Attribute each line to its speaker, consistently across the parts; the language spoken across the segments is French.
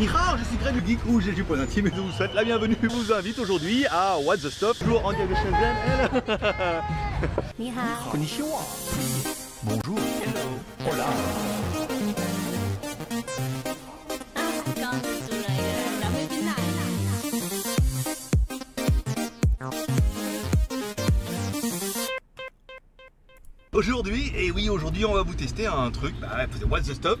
Speaker 1: Nihao, je suis Greg le Geek Rouge et du Point Intime et je vous souhaite la bienvenue. Je vous invite aujourd'hui à What the Stop. toujours en direct de Shenzhen.
Speaker 2: Nihao.
Speaker 1: Konnichiwa. Bonjour.
Speaker 2: Hola.
Speaker 1: Aujourd'hui, et oui aujourd'hui on va vous tester un truc, bah, What the Stop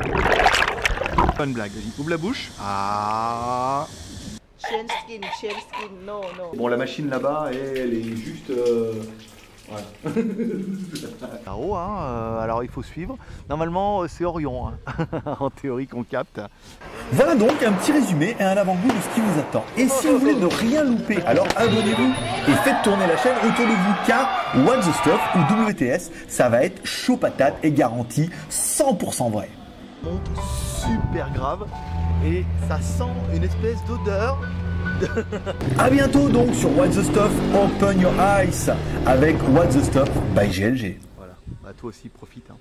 Speaker 1: Pas une blague, vas-y, ouvre la bouche. Ah.
Speaker 3: Skin, change skin, no, no.
Speaker 4: Bon la machine là-bas elle est juste... euh,
Speaker 1: Là-haut, hein, euh, alors il faut suivre. Normalement, euh, c'est Orion, hein, en théorie qu'on capte.
Speaker 4: Voilà donc un petit résumé et un avant-goût de ce qui vous attend. Et si vous voulez ne rien louper, alors abonnez-vous et faites tourner la chaîne autour de vous car What the Stuff ou WTS, ça va être chaud patate et garanti 100% vrai.
Speaker 1: Monte super grave et ça sent une espèce d'odeur.
Speaker 4: A bientôt donc sur What the Stuff Open Your Eyes avec What the Stuff by GLG.
Speaker 1: Voilà, bah toi aussi profite. Hein.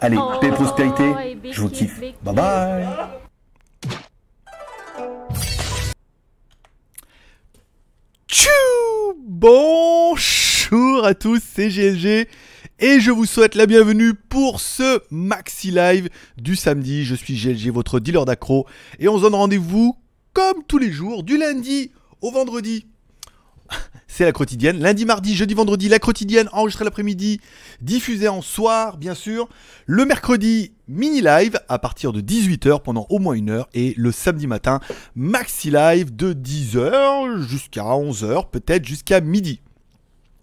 Speaker 4: Allez,
Speaker 2: Oh,
Speaker 4: paix et prospérité,
Speaker 2: big
Speaker 4: je vous kiffe. Bye bye
Speaker 1: Tchou Bonjour à tous, c'est GLG et je vous souhaite la bienvenue pour ce Maxi Live du samedi. Je suis GLG, votre dealer d'accro et on se donne rendez-vous comme tous les jours du lundi au vendredi. C'est la quotidienne. Lundi, mardi, jeudi, vendredi, la quotidienne enregistrée l'après-midi, diffusée en soir, bien sûr. Le mercredi, mini live à partir de 18h pendant au moins une heure. Et le samedi matin, maxi live de 10h jusqu'à 11h, peut-être jusqu'à midi.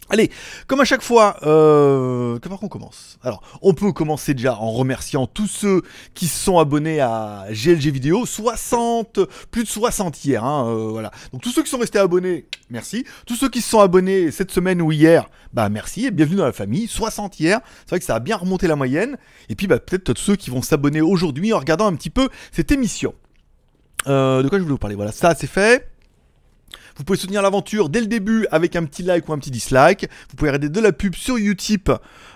Speaker 1: Allez, comme à chaque fois, euh, que par qu'on commence Alors, on peut commencer déjà en remerciant tous ceux qui sont abonnés à GLG Vidéo, 60, plus de 60 hier, hein, euh, voilà. Donc tous ceux qui sont restés abonnés, merci. Tous ceux qui se sont abonnés cette semaine ou hier, bah merci et bienvenue dans la famille. 60 hier, c'est vrai que ça a bien remonté la moyenne. Et puis bah peut-être tous ceux qui vont s'abonner aujourd'hui en regardant un petit peu cette émission. Euh, de quoi je voulais vous parler? Voilà, ça c'est fait. Vous pouvez soutenir l'aventure dès le début avec un petit like ou un petit dislike. Vous pouvez regarder de la pub sur Utip.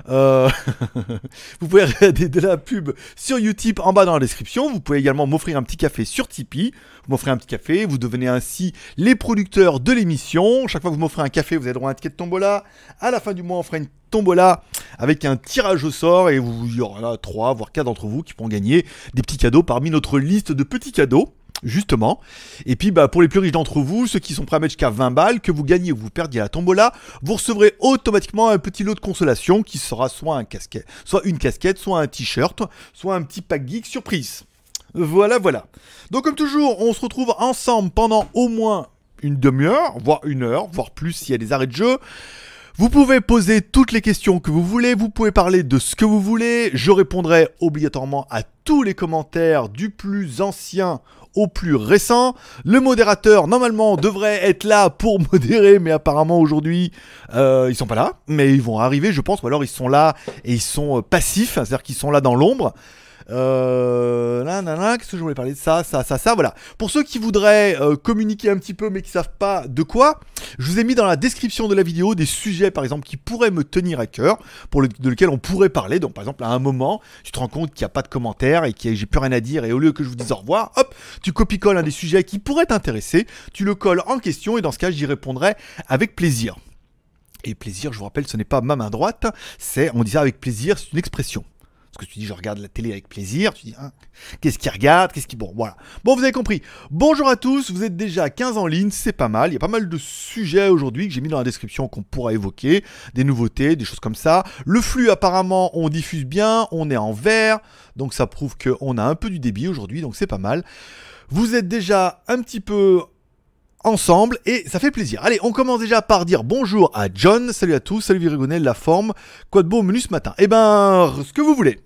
Speaker 1: Euh, vous pouvez regarder de la pub sur Utip en bas dans la description. Vous pouvez également m'offrir un petit café sur Tipeee. Vous m'offrez un petit café. Vous devenez ainsi les producteurs de l'émission. Chaque fois que vous m'offrez un café, vous avez droit à un ticket de tombola. À la fin du mois, on fera une tombola avec un tirage au sort et il y aura là 3 voire 4 d'entre vous qui pourront gagner des petits cadeaux parmi notre liste de petits cadeaux justement. Et puis bah, pour les plus riches d'entre vous, ceux qui sont prêts à mettre jusqu'à 20 balles, que vous gagnez ou vous perdiez à la tombola, vous recevrez automatiquement un petit lot de consolation qui sera soit un casquette, soit une casquette, soit un t-shirt, soit un petit pack geek surprise. Voilà, voilà. Donc comme toujours, on se retrouve ensemble pendant au moins une demi-heure, voire une heure, voire plus s'il y a des arrêts de jeu. Vous pouvez poser toutes les questions que vous voulez, vous pouvez parler de ce que vous voulez, je répondrai obligatoirement à tous les commentaires du plus ancien au plus récent. Le modérateur, normalement, devrait être là pour modérer, mais apparemment aujourd'hui, euh, ils sont pas là. Mais ils vont arriver, je pense, ou alors ils sont là et ils sont euh, passifs, c'est-à-dire qu'ils sont là dans l'ombre. Euh, là, là, là, qu'est-ce que je voulais parler de ça, ça, ça, ça, voilà. Pour ceux qui voudraient euh, communiquer un petit peu mais qui savent pas de quoi, je vous ai mis dans la description de la vidéo des sujets, par exemple, qui pourraient me tenir à cœur, pour le, de lesquels on pourrait parler. Donc, par exemple, à un moment, tu te rends compte qu'il n'y a pas de commentaires et que j'ai plus rien à dire, et au lieu que je vous dise au revoir, hop, tu copie-colles un des sujets qui pourrait t'intéresser, tu le colles en question, et dans ce cas, j'y répondrai avec plaisir. Et plaisir, je vous rappelle, ce n'est pas ma main droite, c'est, on dit ça avec plaisir, c'est une expression. Que tu dis, je regarde la télé avec plaisir, tu dis, hein, qu'est-ce qu'il regarde, qu'est-ce qui... Bon, voilà. Bon, vous avez compris. Bonjour à tous, vous êtes déjà 15 en ligne, c'est pas mal. Il y a pas mal de sujets aujourd'hui que j'ai mis dans la description qu'on pourra évoquer, des nouveautés, des choses comme ça. Le flux, apparemment, on diffuse bien, on est en vert, donc ça prouve qu'on a un peu du débit aujourd'hui, donc c'est pas mal. Vous êtes déjà un petit peu ensemble et ça fait plaisir. Allez, on commence déjà par dire bonjour à John, salut à tous, salut Virigonel, la forme, quoi de beau au menu ce matin? Eh ben, ce que vous voulez.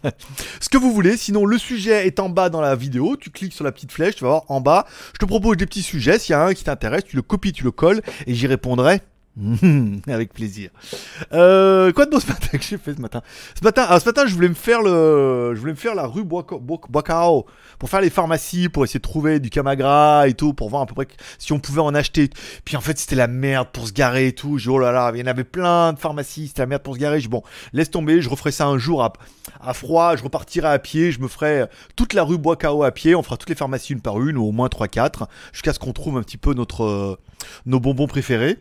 Speaker 1: ce que vous voulez, sinon le sujet est en bas dans la vidéo, tu cliques sur la petite flèche, tu vas voir en bas, je te propose des petits sujets, s'il y a un qui t'intéresse, tu le copies, tu le colles et j'y répondrai avec plaisir. Euh, quoi de beau ce matin que j'ai fait ce matin? Ce matin, ah, ce matin, je voulais me faire le, je voulais me faire la rue Boicao pour faire les pharmacies, pour essayer de trouver du camagra et tout, pour voir à peu près si on pouvait en acheter. Puis en fait, c'était la merde pour se garer et tout. J'ai oh là là, il y en avait plein de pharmacies, c'était la merde pour se garer. Dit, bon, laisse tomber, je referai ça un jour à, à froid, je repartirai à pied, je me ferai toute la rue Boicao à pied, on fera toutes les pharmacies une par une, ou au moins 3-4, jusqu'à ce qu'on trouve un petit peu notre, euh, nos bonbons préférés.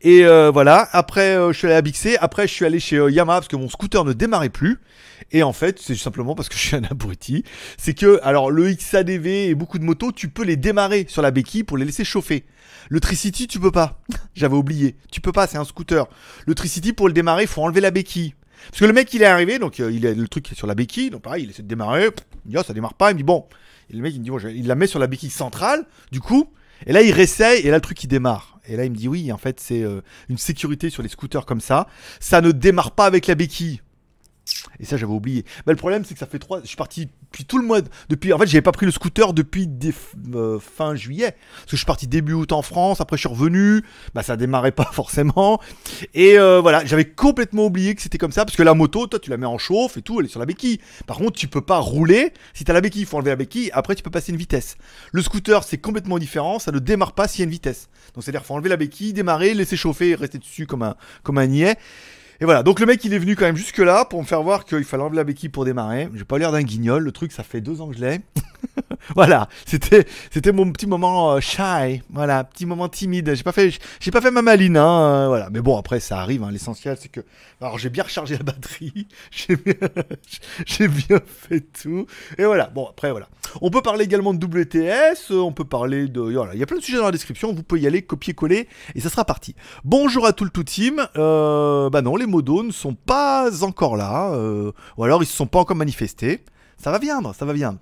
Speaker 1: Et euh, voilà, après euh, je suis allé à Bixé, après je suis allé chez euh, Yamaha parce que mon scooter ne démarrait plus. Et en fait, c'est simplement parce que je suis un abruti. C'est que, alors le XADV et beaucoup de motos, tu peux les démarrer sur la béquille pour les laisser chauffer. Le Tricity, tu peux pas. J'avais oublié. Tu peux pas, c'est un scooter. Le Tricity, pour le démarrer, faut enlever la béquille. Parce que le mec, il est arrivé, donc euh, il a le truc sur la béquille, donc pareil, il essaie de démarrer. Il dit, oh, ça démarre pas. Il me dit, bon. Et le mec, il me dit, bon, il la met sur la béquille centrale, du coup. Et là, il réessaye, et là, le truc, il démarre. Et là, il me dit, oui, en fait, c'est euh, une sécurité sur les scooters comme ça. Ça ne démarre pas avec la béquille. Et ça, j'avais oublié. Bah, le problème, c'est que ça fait trois. Je suis parti depuis tout le mois. de- Depuis, en fait, j'avais pas pris le scooter depuis euh, fin juillet. Parce que je suis parti début août en France. Après, je suis revenu. Bah, ça démarrait pas forcément. Et euh, voilà, j'avais complètement oublié que c'était comme ça. Parce que la moto, toi, tu la mets en chauffe et tout. Elle est sur la béquille. Par contre, tu peux pas rouler. Si t'as la béquille, il faut enlever la béquille. Après, tu peux passer une vitesse. Le scooter, c'est complètement différent. Ça ne démarre pas s'il y a une vitesse. Donc, c'est-à-dire, faut enlever la béquille, démarrer, laisser chauffer rester dessus comme un, comme un niais. Et voilà, donc le mec il est venu quand même jusque là pour me faire voir qu'il fallait enlever la béquille pour démarrer. J'ai pas l'air d'un guignol, le truc ça fait deux ans que je l'ai. voilà, c'était c'était mon petit moment euh, shy, voilà, petit moment timide. J'ai pas fait j'ai pas fait ma maline, hein, euh, voilà. Mais bon après ça arrive, hein, l'essentiel c'est que alors j'ai bien rechargé la batterie, j'ai bien bien fait tout. Et voilà, bon après voilà. On peut parler également de WTS, euh, on peut parler de voilà, il y a plein de sujets dans la description, vous pouvez y aller copier-coller et ça sera parti. Bonjour à tout le tout team. Bah non, les modos ne sont pas encore là, ou alors ils se sont pas encore manifestés. Ça va viendre, ça va viendre.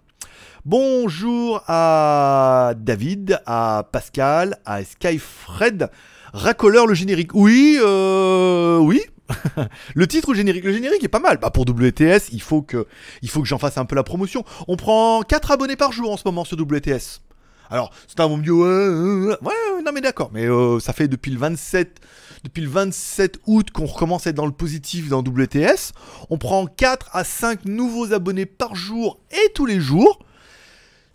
Speaker 1: Bonjour à David, à Pascal, à Skyfred, racoleur le générique. Oui, euh, oui. le titre ou générique Le générique est pas mal. Bah pour WTS, il faut que, j'en fasse un peu la promotion. On prend 4 abonnés par jour en ce moment sur WTS. Alors, c'est un bon mieux, ouais, ouais, ouais, non mais d'accord, mais euh, ça fait depuis le 27, depuis le 27 août qu'on recommence à être dans le positif dans WTS. On prend 4 à 5 nouveaux abonnés par jour et tous les jours.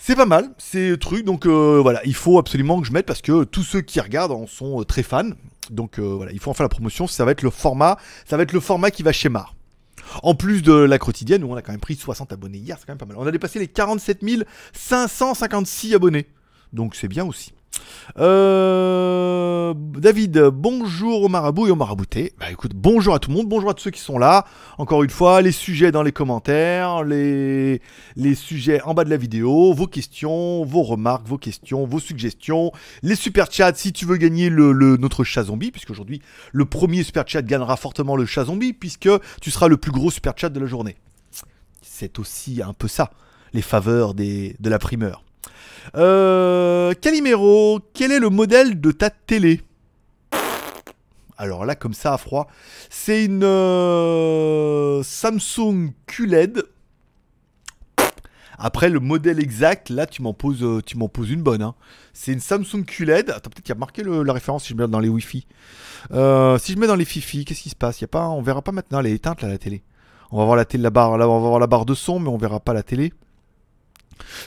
Speaker 1: C'est pas mal, c'est le truc, donc euh, voilà, il faut absolument que je mette parce que tous ceux qui regardent en sont euh, très fans. Donc euh, voilà, il faut en faire la promotion, ça va être le format, ça va être le format qui va chez Mar. En plus de la quotidienne où on a quand même pris 60 abonnés hier, c'est quand même pas mal. On a dépassé les 47 556 abonnés. Donc c'est bien aussi. Euh, David, bonjour au marabout et au marabouté. Bah écoute, bonjour à tout le monde, bonjour à tous ceux qui sont là. Encore une fois, les sujets dans les commentaires, les, sujets en bas de la vidéo, vos questions, vos remarques, vos questions, vos suggestions, les super chats si tu veux gagner notre chat zombie, puisque aujourd'hui le premier super chat gagnera fortement le chat zombie, puisque tu seras le plus gros super chat de la journée. C'est aussi un peu ça, les faveurs des, de la primeur. Euh, Calimero, quel est le modèle de ta télé Alors là, comme ça à froid, c'est une euh, Samsung QLED. Après, le modèle exact, là, tu m'en poses, euh, tu m'en poses une bonne. hein. C'est une Samsung QLED. Attends, peut-être qu'il y a marqué la référence si je mets dans les Wi-Fi. Si je mets dans les Fifi, qu'est-ce qui se passe? Y a pas, On verra pas maintenant. Elle est éteinte, là, la télé. On va voir la, télé, la, barre, on va voir la barre de son, mais on verra pas la télé.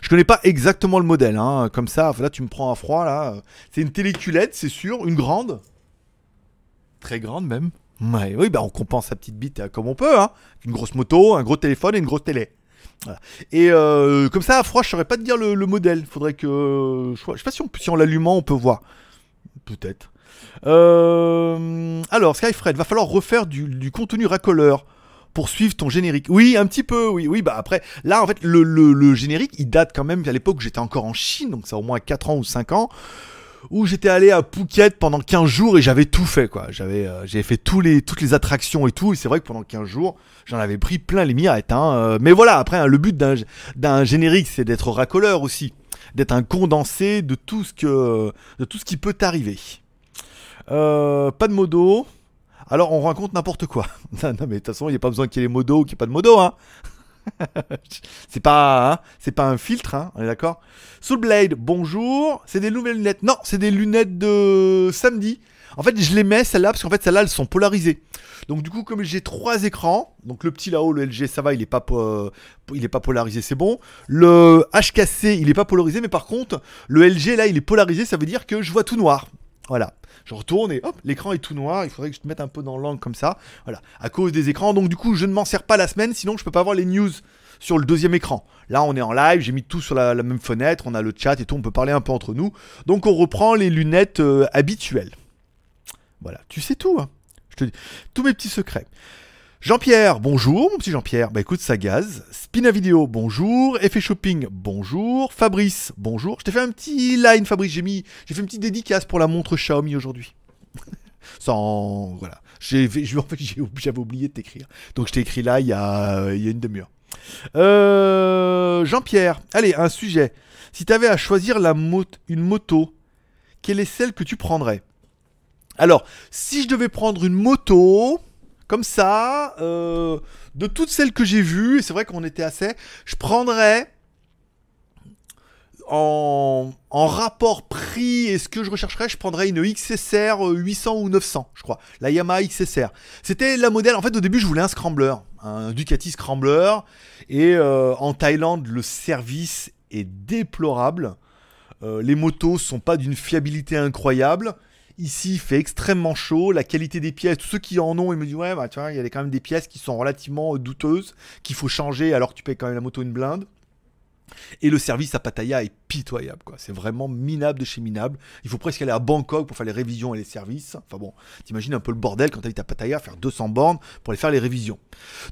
Speaker 1: Je connais pas exactement le modèle, hein. comme ça, là tu me prends à froid, là. C'est une télé QLED, c'est sûr, une grande. Très grande même. Ouais, oui, bah on compense sa petite bite euh, comme on peut, hein. Une grosse moto, un gros téléphone et une grosse télé. Et euh, comme ça, à froid, je saurais pas te dire le, le modèle. Faudrait que. Je sais pas si on, en l'allumant, on peut voir. Peut-être. Euh, alors, Skyfred, va falloir refaire du contenu racoleur pour suivre ton générique. Oui, un petit peu, oui, oui, bah après, là, en fait, le, le- générique, il date quand même à l'époque où j'étais encore en Chine, donc ça au moins 4 ans ou 5 ans, où j'étais allé à Phuket pendant 15 jours et j'avais tout fait, quoi. J'avais euh, j'avais fait tous les, toutes les attractions et tout, et c'est vrai que pendant 15 jours, j'en avais pris plein les mirettes, hein. euh, mais voilà, après, hein, le but d'un d'un générique, c'est d'être racoleur aussi. d'être un condensé de tout ce que de tout ce qui peut t'arriver. Euh, pas de modo. Alors on raconte n'importe quoi. non, mais de toute façon, il n'y a pas besoin qu'il y ait les modos ou qu'il n'y ait pas de modo, hein. c'est pas, hein, pas un filtre, hein, on est d'accord. Soulblade, bonjour. C'est des nouvelles lunettes. Non, c'est des lunettes de samedi. En fait, je les mets celles-là parce qu'en fait celles-là elles sont polarisées. Donc du coup, comme j'ai trois écrans, donc le petit là-haut, le LG, ça va, il est pas, est pas polarisé, c'est bon. Le HKC, il est pas polarisé, mais par contre, le LG là, il est polarisé, ça veut dire que je vois tout noir. Voilà. Je retourne et hop, l'écran est tout noir. Il faudrait que je te mette un peu dans l'angle comme ça. Voilà. À cause des écrans. Donc du coup, je ne m'en sers pas la semaine, sinon je peux pas voir les news sur le deuxième écran. Là, on est en live, j'ai mis tout sur la, même fenêtre, on a le chat et tout, on peut parler un peu entre nous. Donc on reprend les lunettes euh, habituelles. Voilà, tu sais tout. hein. Je te dis tous mes petits secrets. Jean-Pierre, bonjour, mon petit Jean-Pierre. Bah écoute, ça gaz. Spina Vidéo, bonjour. Effet Shopping, bonjour. Fabrice, bonjour. Je t'ai fait un petit line, Fabrice. J'ai mis, j'ai fait une petite dédicace pour la montre Xiaomi aujourd'hui. Sans, voilà. J'ai, fait- j'avais oublié de t'écrire. Donc je t'ai écrit là il y a, y a une demi-heure. Euh, Jean-Pierre, allez, un sujet. Si tu avais à choisir une moto, quelle est celle que tu prendrais? Alors, si je devais prendre une moto, comme ça, euh, de toutes celles que j'ai vues, et c'est vrai qu'on était assez, je prendrais en, rapport prix et ce que je rechercherais, je prendrais une XSR 800 ou 900, je crois. La Yamaha XSR. C'était la modèle, en fait au début je voulais un scrambler, un Ducati scrambler, et euh, en Thaïlande le service est déplorable. Euh, les motos sont pas d'une fiabilité incroyable. Ici, il fait extrêmement chaud. La qualité des pièces, tous ceux qui en ont, ils me disent Ouais, bah, tu vois, il y a quand même des pièces qui sont relativement euh, douteuses, qu'il faut changer alors que tu payes quand même la moto une blinde. Et le service à Pattaya est pitoyable, quoi. C'est vraiment minable de chez minable. Il faut presque aller à Bangkok pour faire les révisions et les services. Enfin bon, t'imagines un peu le bordel quand t'habites à Pattaya, faire 200 bornes pour aller faire les révisions.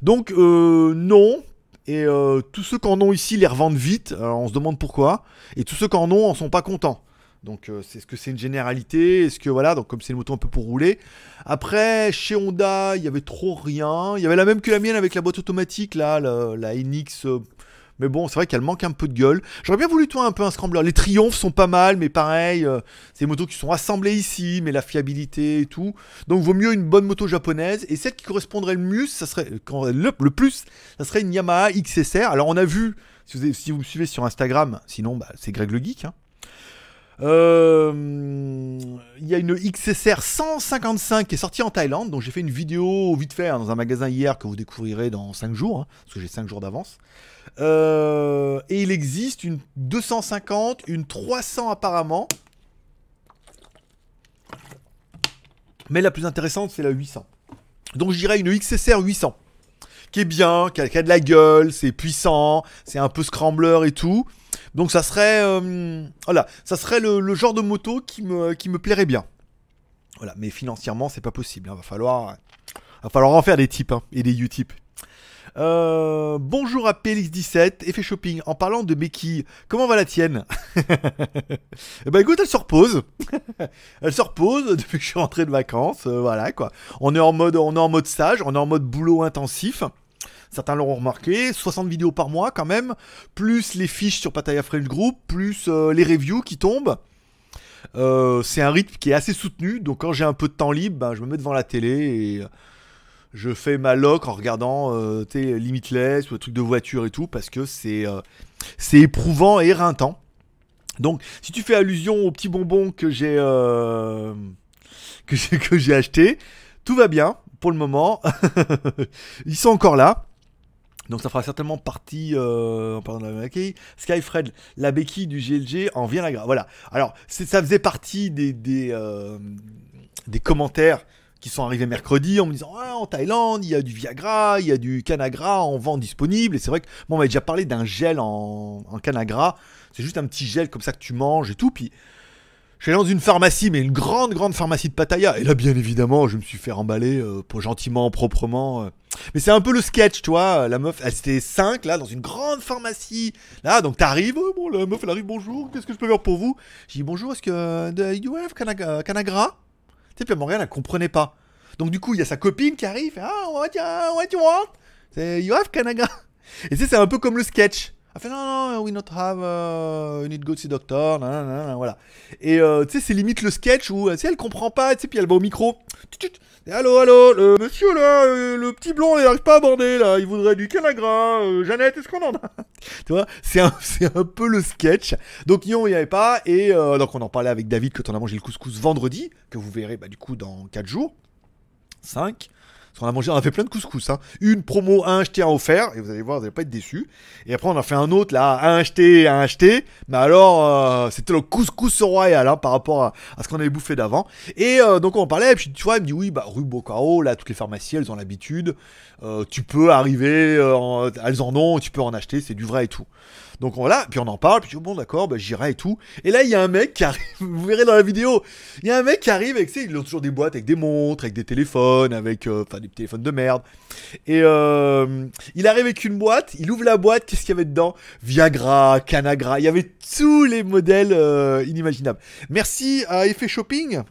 Speaker 1: Donc, euh, non. Et euh, tous ceux qui en ont ici les revendent vite. On se demande pourquoi. Et tous ceux qui en ont en sont pas contents. Donc, euh, c'est ce que c'est une généralité Est-ce que voilà, donc comme c'est une moto un peu pour rouler. Après, chez Honda, il y avait trop rien. Il y avait la même que la mienne avec la boîte automatique, là, la, la NX. euh, mais bon, c'est vrai qu'elle manque un peu de gueule. J'aurais bien voulu, toi, un peu un scrambler. Les triomphes sont pas mal, mais pareil, euh, c'est des motos qui sont assemblées ici, mais la fiabilité et tout. Donc, vaut mieux une bonne moto japonaise. Et celle qui correspondrait le mieux, ça serait le, le plus, ça serait une Yamaha XSR. Alors, on a vu, si vous, si vous me suivez sur Instagram, sinon, bah, c'est Greg le Geek. hein. Euh, Il y a une XSR 155 qui est sortie en Thaïlande, donc j'ai fait une vidéo vite fait hein, dans un magasin hier que vous découvrirez dans 5 jours, hein, parce que j'ai 5 jours d'avance. Euh, et il existe une 250, une 300 apparemment. Mais la plus intéressante, c'est la 800. Donc je dirais une XSR 800. Qui est bien, qui a, qui a de la gueule, c'est puissant, c'est un peu scrambler et tout. Donc ça serait, euh, voilà, ça serait le, genre de moto qui me, qui me plairait bien. Voilà, mais financièrement, c'est pas possible. Il va falloir, va falloir en faire des types hein, et des U-types. Euh, bonjour à PLX17, effet shopping. En parlant de béquilles, comment va la tienne? Eh ben écoute, elle se repose. elle se repose depuis que je suis rentré de vacances. euh, voilà quoi. On est en mode, on est en mode sage, on est en mode boulot intensif. Certains l'auront remarqué, 60 vidéos par mois quand même, plus les fiches sur Pattaya French Group, plus euh, les reviews qui tombent. Euh, c'est un rythme qui est assez soutenu, donc quand j'ai un peu de temps libre, ben, je me mets devant la télé et euh, je fais ma loc en regardant euh, Limitless ou des trucs de voiture et tout, parce que c'est c'est éprouvant et éreintant. Donc, si tu fais allusion aux petits bonbons que j'ai euh, que j'ai acheté, tout va bien pour le moment. Ils sont encore là. Donc ça fera certainement partie euh, en parlant de la béquille. Skyfred, la béquille du GLG en vient la Voilà. Alors ça faisait partie des euh, des commentaires qui sont arrivés mercredi en me disant ah, en Thaïlande il y a du Viagra, il y a du Canagra en vente disponible. Et c'est vrai que moi on m'avait déjà parlé d'un gel en, en Canagra. C'est juste un petit gel comme ça que tu manges et tout. Puis je suis dans une pharmacie, mais une grande, grande pharmacie de Pattaya. Et là, bien évidemment, je me suis fait remballer euh, pour gentiment, proprement. euh. Mais c'est un peu le sketch, tu vois. La meuf, elle était 5 là, dans une grande pharmacie. Là, donc t'arrives. oh, bon, la meuf, elle arrive, bonjour, qu'est-ce que je peux faire pour vous? J'ai dit bonjour, est-ce que. euh, do you have Canagra, Canagra? Tu sais, puis Morgane, elle comprenait pas. Donc, du coup, il y a sa copine qui arrive. Ah, what, you- what you want? You have Canagra Et tu sais, c'est un peu comme le sketch. Elle fait non, non, we not have, uh, we need to go see doctor, nan, nan, nan, voilà. Et euh, tu sais, c'est limite le sketch où, tu sais, elle comprend pas, tu sais, puis elle va au micro. Et allô, allô, le monsieur là, euh, le petit blond, il arrive pas à border là, il voudrait du Canagra. Euh, Jeannette, est-ce qu'on en a? Tu vois, c'est un, un peu le sketch. Donc, Lyon, il n'y avait pas. Et euh, donc, on en parlait avec David quand on a mangé le couscous vendredi, que vous verrez bah, du coup dans 4 jours. 5. Parce qu'on a mangé, on a fait plein de couscous. Hein. Une promo, un acheté, un offert. Et vous allez voir, vous n'allez pas être déçus. Et après, on a fait un autre là, un acheté, un acheté. Mais alors, euh, c'était le couscous royal hein, par rapport à, ce qu'on avait bouffé d'avant. Et euh, donc, on parlait. Et puis, tu vois, il me dit oui, bah, rue Bocaro, là, toutes les pharmacies, elles ont l'habitude. Euh, tu peux arriver, elles en ont, tu peux en acheter, c'est du vrai et tout. Donc voilà, puis on en parle, puis je dis, bon d'accord, bah, j'irai et tout. Et là, il y a un mec qui arrive, vous verrez dans la vidéo, il y a un mec qui arrive avec, ils ont toujours des boîtes avec des montres, avec des téléphones, avec, euh, des téléphones de merde. Et euh, il arrive avec une boîte, il ouvre la boîte, qu'est-ce qu'il y avait dedans? Viagra, Canagra, il y avait tous les modèles euh, inimaginables. Merci à Effet Shopping.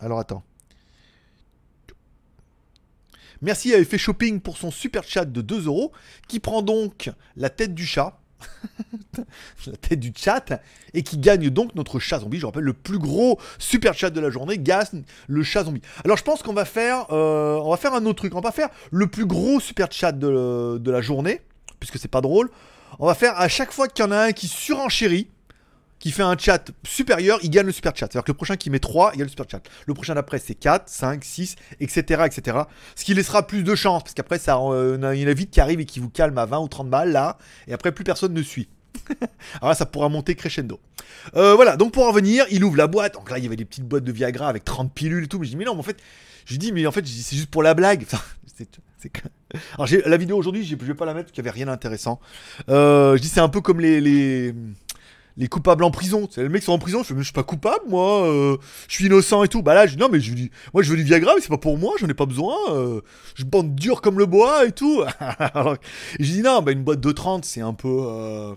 Speaker 1: Alors attends. Merci à Effet Shopping pour son super chat de 2 euros, qui prend donc la tête du chat. la tête du chat et qui gagne donc notre chat zombie. Je rappelle le plus gros super chat de la journée, gagne le chat zombie. Alors je pense qu'on va faire, euh, on va faire un autre truc. On va faire le plus gros super chat de, de la journée puisque c'est pas drôle. On va faire à chaque fois qu'il y en a un qui surenchérit, qui fait un chat supérieur, il gagne le super chat. C'est-à-dire que le prochain qui met 3, il gagne le super chat. Le prochain d'après, c'est 4, 5, 6, etc., etc. Ce qui laissera plus de chance, parce qu'après, euh, il y en a vite qui arrive et qui vous calme à 20 ou 30 balles, là, et après, plus personne ne suit. Alors là, ça pourra monter crescendo. Euh, voilà, donc pour en revenir, il ouvre la boîte. Donc là, il y avait des petites boîtes de Viagra avec 30 pilules et tout. Mais je dis, mais non, mais en fait, je dis, mais en fait, c'est juste pour la blague. C'est- Alors, la vidéo aujourd'hui, je vais pas la mettre parce qu'il y avait rien d'intéressant. Euh, je dis, c'est un peu comme les, les coupables en prison. Les mecs sont en prison, je fais, mais je suis pas coupable, moi, euh, je suis innocent et tout. Bah là, je dis, non, mais je dis, moi, je veux du Viagra, mais c'est pas pour moi, j'en ai pas besoin. euh, je bande dur comme le bois et tout. Alors, je dis, non, bah, une boîte de 30, c'est un peu. euh,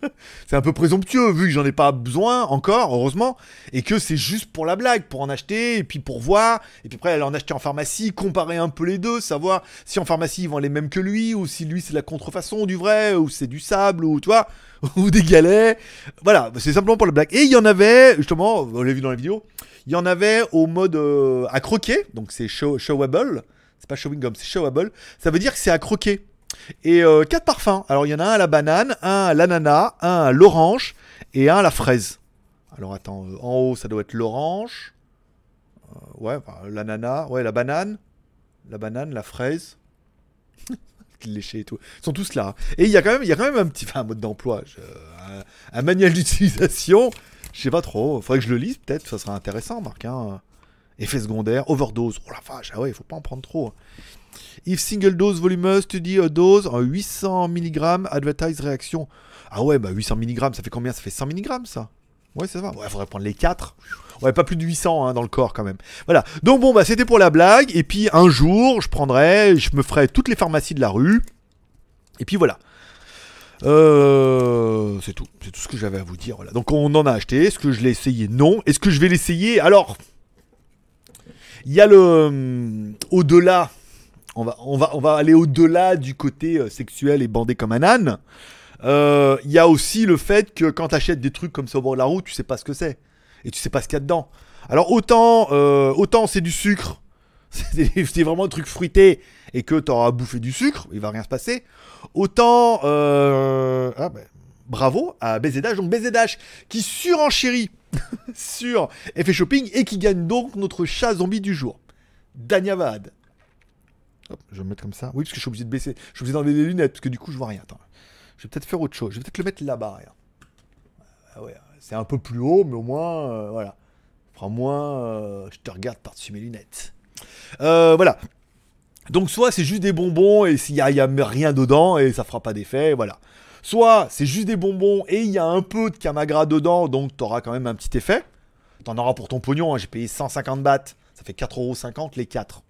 Speaker 1: c'est un peu présomptueux vu que j'en ai pas besoin encore, heureusement, et que c'est juste pour la blague, pour en acheter, et puis pour voir, et puis après aller en acheter en pharmacie, comparer un peu les deux, savoir si en pharmacie ils vendent les mêmes que lui, ou si lui c'est la contrefaçon du vrai, ou c'est du sable, ou tu vois, ou des galets. Voilà, c'est simplement pour la blague. Et il y en avait, justement, on l'a vu dans la vidéo, il y en avait au mode euh, à croquer, donc c'est show, showable, c'est pas showing gum, c'est showable, ça veut dire que c'est à croquer. Et euh, quatre parfums. Alors il y en a un à la banane, un à l'ananas, un à l'orange et un à la fraise. Alors attends, euh, en haut ça doit être l'orange. Ouais, l'ananas, ouais, la banane, la banane, la fraise. léché et tout. Ils sont tous là. Et il y a quand même, il y a quand même un petit, enfin, un mode d'emploi, je- un, un manuel d'utilisation. Je sais pas trop. Faudrait que je le lise peut-être. Ça sera intéressant, Marc. Hein. Effet secondaire, overdose. Oh la vache, ah ouais, il faut pas en prendre trop. hein. If single dose voluminous, study a dose en 800 mg, advertise réaction. Ah ouais, bah 800 mg, ça fait combien? Ça fait 100 mg ça Ouais, ça va. Ouais, faudrait prendre les 4. Ouais, pas plus de 800 hein, dans le corps quand même. Voilà. Donc bon, bah c'était pour la blague. Et puis un jour, je prendrai, je me ferai toutes les pharmacies de la rue. Et puis voilà. Euh, c'est tout. C'est tout ce que j'avais à vous dire. Voilà. Donc on en a acheté. Est-ce que je l'ai essayé? Non. Est-ce que je vais l'essayer? Alors, il y a le hum, au-delà. On va, on, va, on va aller au-delà du côté euh, sexuel et bandé comme un âne. Euh, Il y a aussi le fait que quand tu achètes des trucs comme ça au bord de la route, tu sais pas ce que c'est. Et tu sais pas ce qu'il y a dedans. Alors autant, euh, autant c'est du sucre, c'est vraiment un truc fruité et que tu auras bouffé du sucre, il va rien se passer. Autant, euh, ah ben, bravo à BZH, donc BZH qui surenchérit sur effet shopping et qui gagne donc notre chat zombie du jour. Danyavad. Hop, je vais me mettre comme ça. Oui, parce que je suis obligé de baisser. Je suis obligé d'enlever les lunettes parce que du coup, je vois rien. Attends. Je vais peut-être faire autre chose. Je vais peut-être le mettre là-bas. Ah ouais, c'est un peu plus haut, mais au moins, euh, voilà. Fera moins. euh, je te regarde par-dessus mes lunettes. Euh, voilà. Donc, soit c'est juste des bonbons et s'il y a, y a rien dedans et ça fera pas d'effet, voilà. Soit c'est juste des bonbons et il y a un peu de camagra dedans, donc tu auras quand même un petit effet. T'en auras pour ton pognon, hein, j'ai payé 150 bahts, ça fait 4,50€ les 4.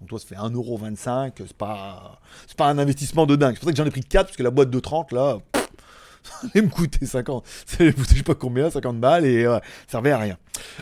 Speaker 1: Donc toi, ça fait 1,25€, c'est pas, pas un investissement de dingue. C'est pour ça que j'en ai pris 4, parce que la boîte de 30, là, ça allait me coûter 50. Ça allait coûter je sais pas combien, 50 balles, et euh, ça servait à rien.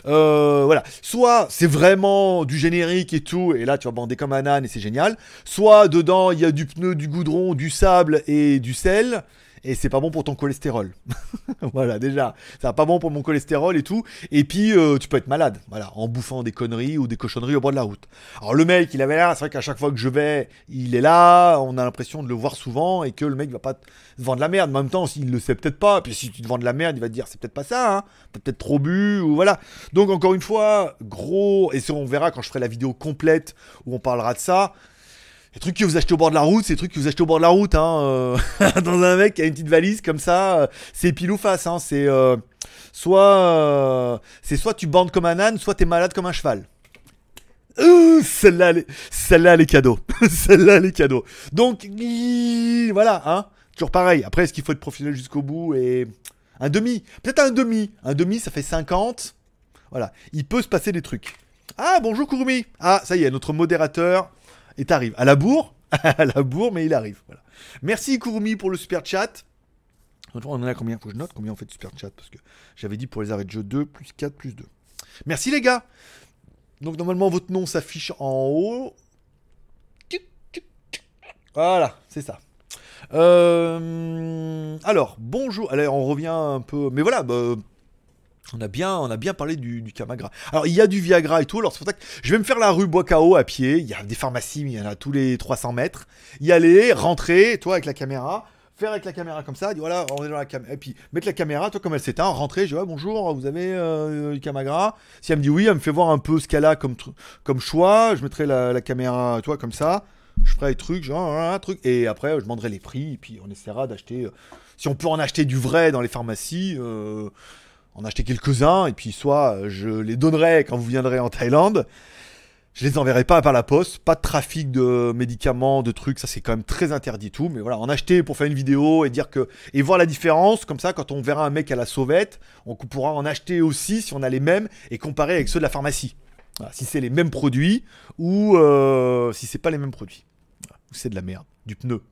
Speaker 1: Euh, voilà. Soit c'est vraiment du générique et tout, et là tu vas bander comme un âne et c'est génial. Soit dedans il y a du pneu, du goudron, du sable et du sel. Et c'est pas bon pour ton cholestérol. voilà, déjà, c'est pas bon pour mon cholestérol et tout. Et puis, euh, tu peux être malade, voilà, en bouffant des conneries ou des cochonneries au bord de la route. Alors, le mec, il avait l'air, c'est vrai qu'à chaque fois que je vais, il est là, on a l'impression de le voir souvent et que le mec va pas te vendre la merde. Mais en même temps, s'il le sait peut-être pas, puis si tu te vends de la merde, il va te dire, c'est peut-être pas ça, hein, t'as peut-être trop bu, ou voilà. Donc, encore une fois, gros, et ça, on verra quand je ferai la vidéo complète où on parlera de ça. Les trucs que vous achetez au bord de la route, c'est les trucs que vous achetez au bord de la route, hein, euh, dans un mec qui a une petite valise comme ça, euh, c'est pile ou face, hein, c'est euh, soit, c'est soit tu bandes comme un âne, soit t'es malade comme un cheval. Celle-là, elle est- celle-là, les cadeaux. celle-là, les cadeaux. Donc, voilà, hein. Toujours pareil. Après, est-ce qu'il faut être professionnel jusqu'au bout et un demi? Peut-être un demi. Un demi, ça fait 50. Voilà. Il peut se passer des trucs. Ah, bonjour Kurumi. Ah, ça y est, notre modérateur est arrive. À la bourre À la bourre, mais il arrive. Voilà. Merci Kurumi pour le super chat. On en a combien Faut que je note combien on fait de super chat parce que j'avais dit pour les arrêts de jeu 2 plus 4 plus 2. Merci les gars. Donc normalement votre nom s'affiche en haut. Voilà, c'est ça. Euh, alors, bonjour. Allez, on revient un peu. Mais voilà, bah, on a bien, on a bien parlé du, Camagra. Alors, il y a du Viagra et tout. Alors, c'est pour ça que je vais me faire la rue Bois-Cao à pied. Il y a des pharmacies, mais il y en a tous les 300 mètres. Y aller, rentrer, toi avec la caméra. Faire avec la caméra comme ça, voilà, on est dans la caméra. Et puis mettre la caméra, toi comme elle s'éteint, rentrer, je dis ouais, bonjour, vous avez euh, du Camagra? Si elle me dit oui, elle me fait voir un peu ce qu'elle a comme, comme choix. Je mettrai la, la caméra, toi comme ça. Je ferai les trucs, genre un truc. Et après, je demanderai les prix. Et puis on essaiera d'acheter. euh, si on peut en acheter du vrai dans les pharmacies, euh, en acheter quelques-uns. Et puis soit euh, je les donnerai quand vous viendrez en Thaïlande. Je les enverrai pas par la poste, pas de trafic de médicaments, de trucs, ça c'est quand même très interdit tout, mais voilà, en acheter pour faire une vidéo et dire que et voir la différence, comme ça quand on verra un mec à la sauvette, on pourra en acheter aussi si on a les mêmes et comparer avec ceux de la pharmacie. Si c'est les mêmes produits ou euh, si c'est pas les mêmes produits. Ou c'est de la merde, du pneu.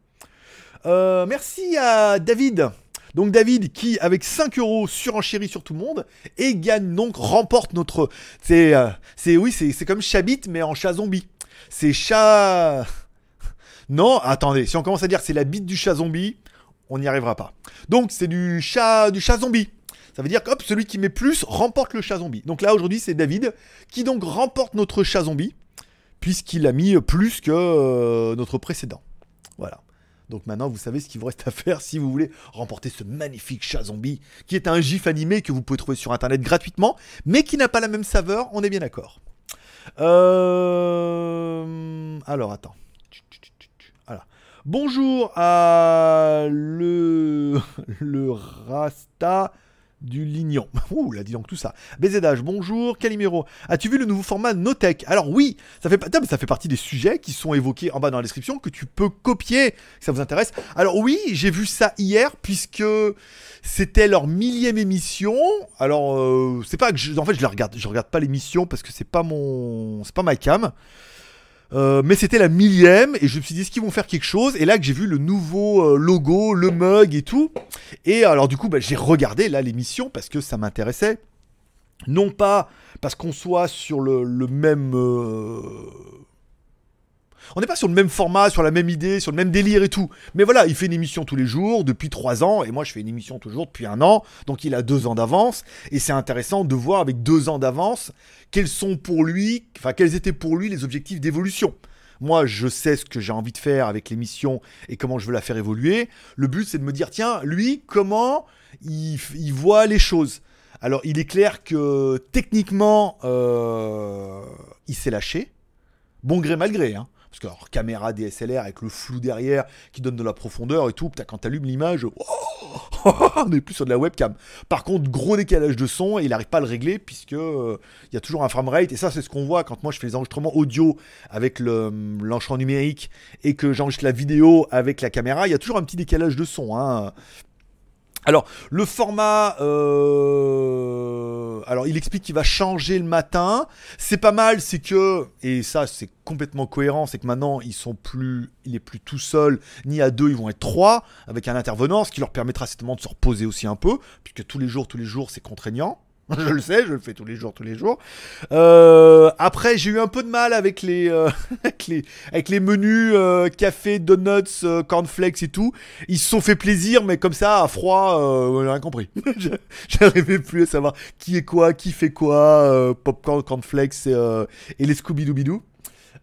Speaker 1: Euh, merci à David. Donc David qui avec 5 euros surenchérit sur tout le monde et gagne donc remporte notre c'est euh, c'est oui c'est comme Chabit mais en chat zombie. C'est chat Non, attendez, si on commence à dire c'est la bite du chat zombie, on n'y arrivera pas. Donc c'est du chat du chat zombie. Ça veut dire que celui qui met plus remporte le chat zombie. Donc là aujourd'hui c'est David qui donc remporte notre chat zombie puisqu'il a mis plus que euh, notre précédent. Voilà. Donc maintenant, vous savez ce qu'il vous reste à faire si vous voulez remporter ce magnifique chat zombie, qui est un gif animé que vous pouvez trouver sur internet gratuitement, mais qui n'a pas la même saveur, on est bien d'accord. Euh... Alors attends. Voilà. Bonjour à le, le Rasta du Lignon. Ouh, là, dis donc tout ça. BZH, bonjour. Calimero, as-tu vu le nouveau format Notech? Alors oui, ça fait, ça fait partie des sujets qui sont évoqués en bas dans la description que tu peux copier, si ça vous intéresse. Alors oui, j'ai vu ça hier puisque c'était leur millième émission. Alors euh, c'est pas que je, en fait je la regarde, je regarde pas l'émission parce que c'est pas mon, c'est pas ma cam. Euh, mais c'était la millième et je me suis dit est-ce qu'ils vont faire quelque chose? Et là que j'ai vu le nouveau euh, logo, le mug et tout. Et alors du coup bah, j'ai regardé là l'émission parce que ça m'intéressait. Non pas parce qu'on soit sur le, même euh, on n'est pas sur le même format, sur la même idée, sur le même délire et tout. Mais voilà, il fait une émission tous les jours depuis trois ans, et moi je fais une émission toujours depuis un an, donc il a deux ans d'avance, et c'est intéressant de voir avec deux ans d'avance quels sont pour lui, enfin quels étaient pour lui les objectifs d'évolution. Moi, je sais ce que j'ai envie de faire avec l'émission et comment je veux la faire évoluer. Le but, c'est de me dire, tiens, lui, comment il, voit les choses? Alors, il est clair que techniquement, euh, il s'est lâché. Bon gré, mal gré. Hein. Parce que caméra DSLR avec le flou derrière qui donne de la profondeur et tout, putain, quand t'allumes l'image, oh, on est plus sur de la webcam. Par contre, gros décalage de son et il n'arrive pas à le régler puisque euh, il y a toujours un framerate et ça c'est ce qu'on voit quand moi je fais les enregistrements audio avec le, l'enregistrement numérique et que j'enregistre la vidéo avec la caméra, il y a toujours un petit décalage de son. Hein. Alors, le format, euh, alors il explique qu'il va changer le matin. C'est pas mal, c'est que, et ça c'est complètement cohérent, c'est que maintenant ils sont plus, il est plus tout seul, ni à deux, ils vont être trois, avec un intervenant, ce qui leur permettra certainement de se reposer aussi un peu, puisque tous les jours, tous les jours, c'est contraignant. Je le sais, je le fais tous les jours, tous les jours. Euh, après, j'ai eu un peu de mal avec les, euh, avec les, avec les menus euh, café, donuts, cornflakes et tout. Ils se sont fait plaisir, mais comme ça, à froid, euh, j'ai rien compris. J'arrivais plus à savoir qui est quoi, qui fait quoi, popcorn, cornflakes et, les Scooby-Doo.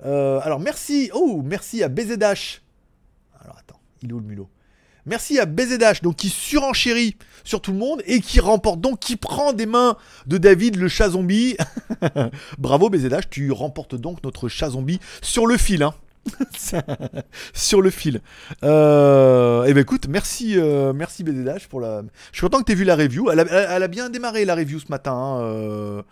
Speaker 1: Euh, alors, merci, oh, merci à BZH. Alors, attends, il est où le mulot? Merci à BZH, donc qui surenchérit sur tout le monde et qui remporte donc, qui prend des mains de David le chat zombie. Bravo BZH, tu remportes donc notre chat zombie sur le fil. Hein. sur le fil. Euh, et ben écoute, merci, euh, merci BZH pour la. Je suis content que tu aies vu la review. Elle a, bien démarré la review ce matin. hein, euh,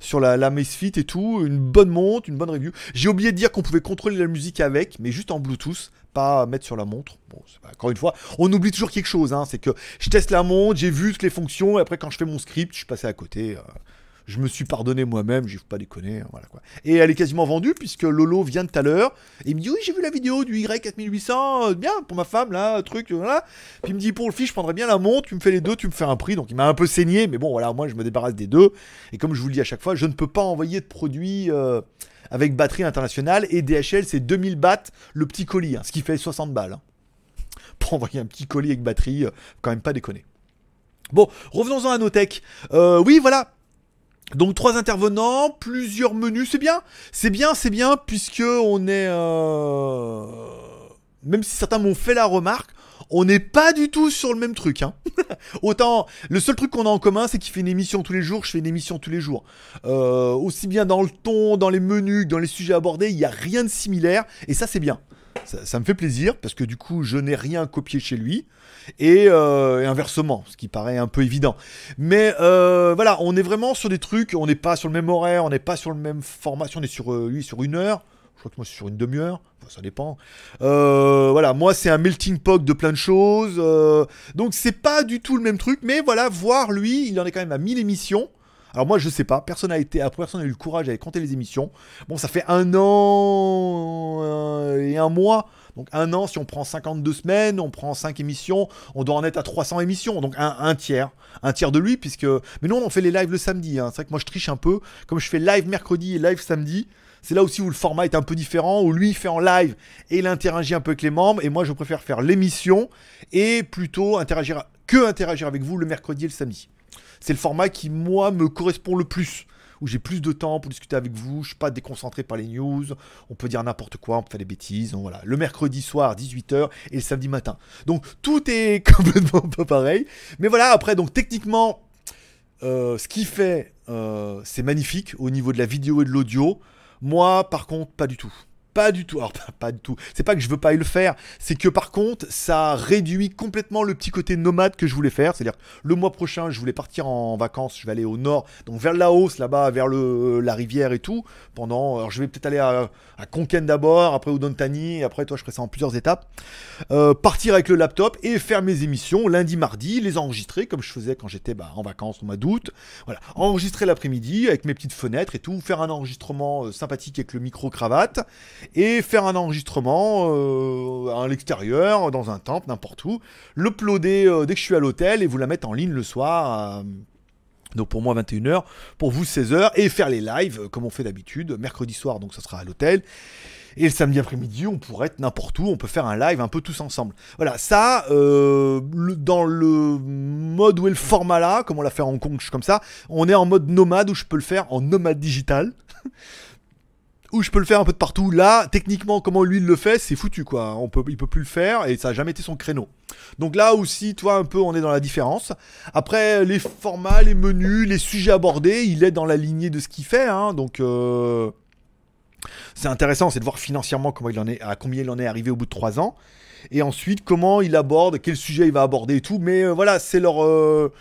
Speaker 1: sur la, la Misfit et tout, une bonne montre, une bonne review. J'ai oublié de dire qu'on pouvait contrôler la musique avec, mais juste en Bluetooth, pas mettre sur la montre. Bon, pas- encore une fois, on oublie toujours quelque chose, hein, c'est que je teste la montre, j'ai vu toutes les fonctions, et après quand je fais mon script, je suis passé à côté. euh, je me suis pardonné moi-même, je vais pas déconner, hein, voilà quoi. Et elle est quasiment vendue puisque Lolo vient tout à l'heure il me dit oui j'ai vu la vidéo du Y4800, euh, bien pour ma femme là, truc, voilà. Puis il me dit pour le fils je prendrais bien la montre, tu me fais les deux, tu me fais un prix, donc il m'a un peu saigné, mais bon voilà moi je me débarrasse des deux. Et comme je vous le dis à chaque fois, je ne peux pas envoyer de produits euh, avec batterie internationale et DHL c'est 2000 bahts le petit colis, hein, ce qui fait 60 balles. hein. Pour envoyer un petit colis avec batterie, euh, quand même pas déconner. Bon, revenons-en à nos tech. Euh, oui, voilà. Donc trois intervenants, plusieurs menus, c'est bien, c'est bien, c'est bien, puisque on est, euh, même si certains m'ont fait la remarque, on n'est pas du tout sur le même truc. Hein. Autant, le seul truc qu'on a en commun, c'est qu'il fait une émission tous les jours, je fais une émission tous les jours. Euh, aussi bien dans le ton, dans les menus, dans les sujets abordés, il n'y a rien de similaire, et ça c'est bien. Ça, ça me fait plaisir, parce que du coup, je n'ai rien copié chez lui, et, euh, inversement, ce qui paraît un peu évident. Mais euh, voilà, on est vraiment sur des trucs, on n'est pas sur le même horaire, on n'est pas sur le même format, on est sur euh, lui sur une heure. Je crois que moi c'est sur une demi-heure, ça dépend. Voilà, moi c'est un melting pot de plein de choses, donc c'est pas du tout le même truc, mais voilà, voir lui, il en est quand même à 1000 émissions. Alors moi je sais pas, personne n'a été, personne n'a eu le courage d'aller compter les émissions. Bon, ça fait un an euh, et un mois. Donc un an, si on prend 52 semaines, on prend 5 émissions, on doit en être à 300 émissions. Donc un, tiers. Un tiers de lui, puisque... Mais nous, on fait les lives le samedi. hein. C'est vrai que moi, je triche un peu. Comme je fais live mercredi et live samedi, c'est là aussi où le format est un peu différent, où lui, il fait en live et il interagit un peu avec les membres. Et moi, je préfère faire l'émission et plutôt interagir, que interagir avec vous le mercredi et le samedi. C'est le format qui, moi, me correspond le plus où j'ai plus de temps pour discuter avec vous, je suis pas déconcentré par les news, on peut dire n'importe quoi, on peut faire des bêtises, donc voilà. Le mercredi soir, 18h, et le samedi matin. Donc tout est complètement pas pareil. Mais voilà, après, donc techniquement, euh, ce qu'il fait, euh, c'est magnifique au niveau de la vidéo et de l'audio. Moi, par contre, pas du tout. Pas du tout. Alors, pas, du tout. C'est pas que je veux pas le faire. C'est que par contre, ça réduit complètement le petit côté nomade que je voulais faire. C'est-à-dire, le mois prochain, je voulais partir en vacances. Je vais aller au nord, donc vers Laos, là-bas, vers le, la rivière et tout. Pendant. Alors, je vais peut-être aller à, à Konken d'abord, après Udontani, et après, toi, je ferai ça en plusieurs étapes. Euh, partir avec le laptop et faire mes émissions lundi, mardi, les enregistrer comme je faisais quand j'étais bah, en vacances au mois d'août. Voilà, enregistrer l'après-midi avec mes petites fenêtres et tout, faire un enregistrement euh, sympathique avec le micro cravate et faire un enregistrement euh, à l'extérieur, dans un temple, n'importe où, l'uploader euh, dès que je suis à l'hôtel et vous la mettre en ligne le soir. à- donc pour moi 21h, pour vous 16h, et faire les lives euh, comme on fait d'habitude, mercredi soir donc ça sera à l'hôtel, et le samedi après-midi on pourrait être n'importe où, on peut faire un live un peu tous ensemble. Voilà, ça, euh, dans le mode où est le format là, comme on l'a fait à Hong comme ça, on est en mode nomade où je peux le faire en nomade digital. où je peux le faire un peu de partout. Là, techniquement, comment lui il le fait, c'est foutu quoi. On peut, peut plus le faire et ça a jamais été son créneau. Donc là aussi, toi un peu, on est dans la différence. Après, les formats, les menus, les sujets abordés, il est dans la lignée de ce qu'il fait. Hein, donc euh, c'est intéressant, c'est de voir financièrement à combien il en est arrivé au bout de trois ans. Et ensuite, comment il aborde, quel sujet il va aborder et tout. Mais euh, voilà, c'est leur. euh,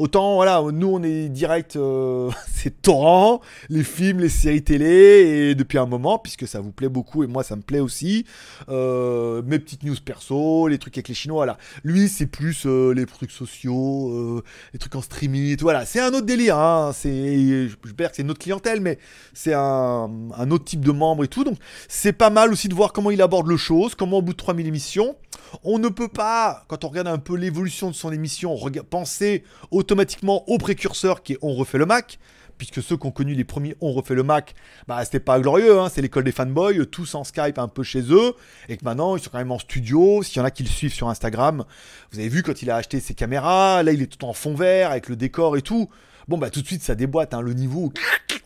Speaker 1: Autant, voilà, nous on est direct, euh, c'est torrent, les films, les séries télé, et depuis un moment, puisque ça vous plaît beaucoup, et moi ça me plaît aussi, euh, mes petites news perso, les trucs avec les Chinois, là. Lui, c'est plus euh, les trucs sociaux, les trucs en streaming et voilà. C'est un autre délire, hein, c'est, je peux dire que c'est clientèle, mais c'est un, autre type de membre et tout, donc c'est pas mal aussi de voir comment il aborde le chose, comment au bout de 3000 émissions, on ne peut pas, quand on regarde un peu l'évolution de son émission, penser autant automatiquement au précurseur qui est On refait le Mac, puisque ceux qui ont connu les premiers On refait le Mac, bah c'était pas glorieux, hein, c'est l'école des fanboys, tous en Skype un peu chez eux, et que maintenant ils sont quand même en studio, s'il y en a qui le suivent sur Instagram, vous avez vu quand il a acheté ses caméras, là il est tout en fond vert avec le décor et tout. Bon bah tout de suite ça déboîte, hein, le niveau,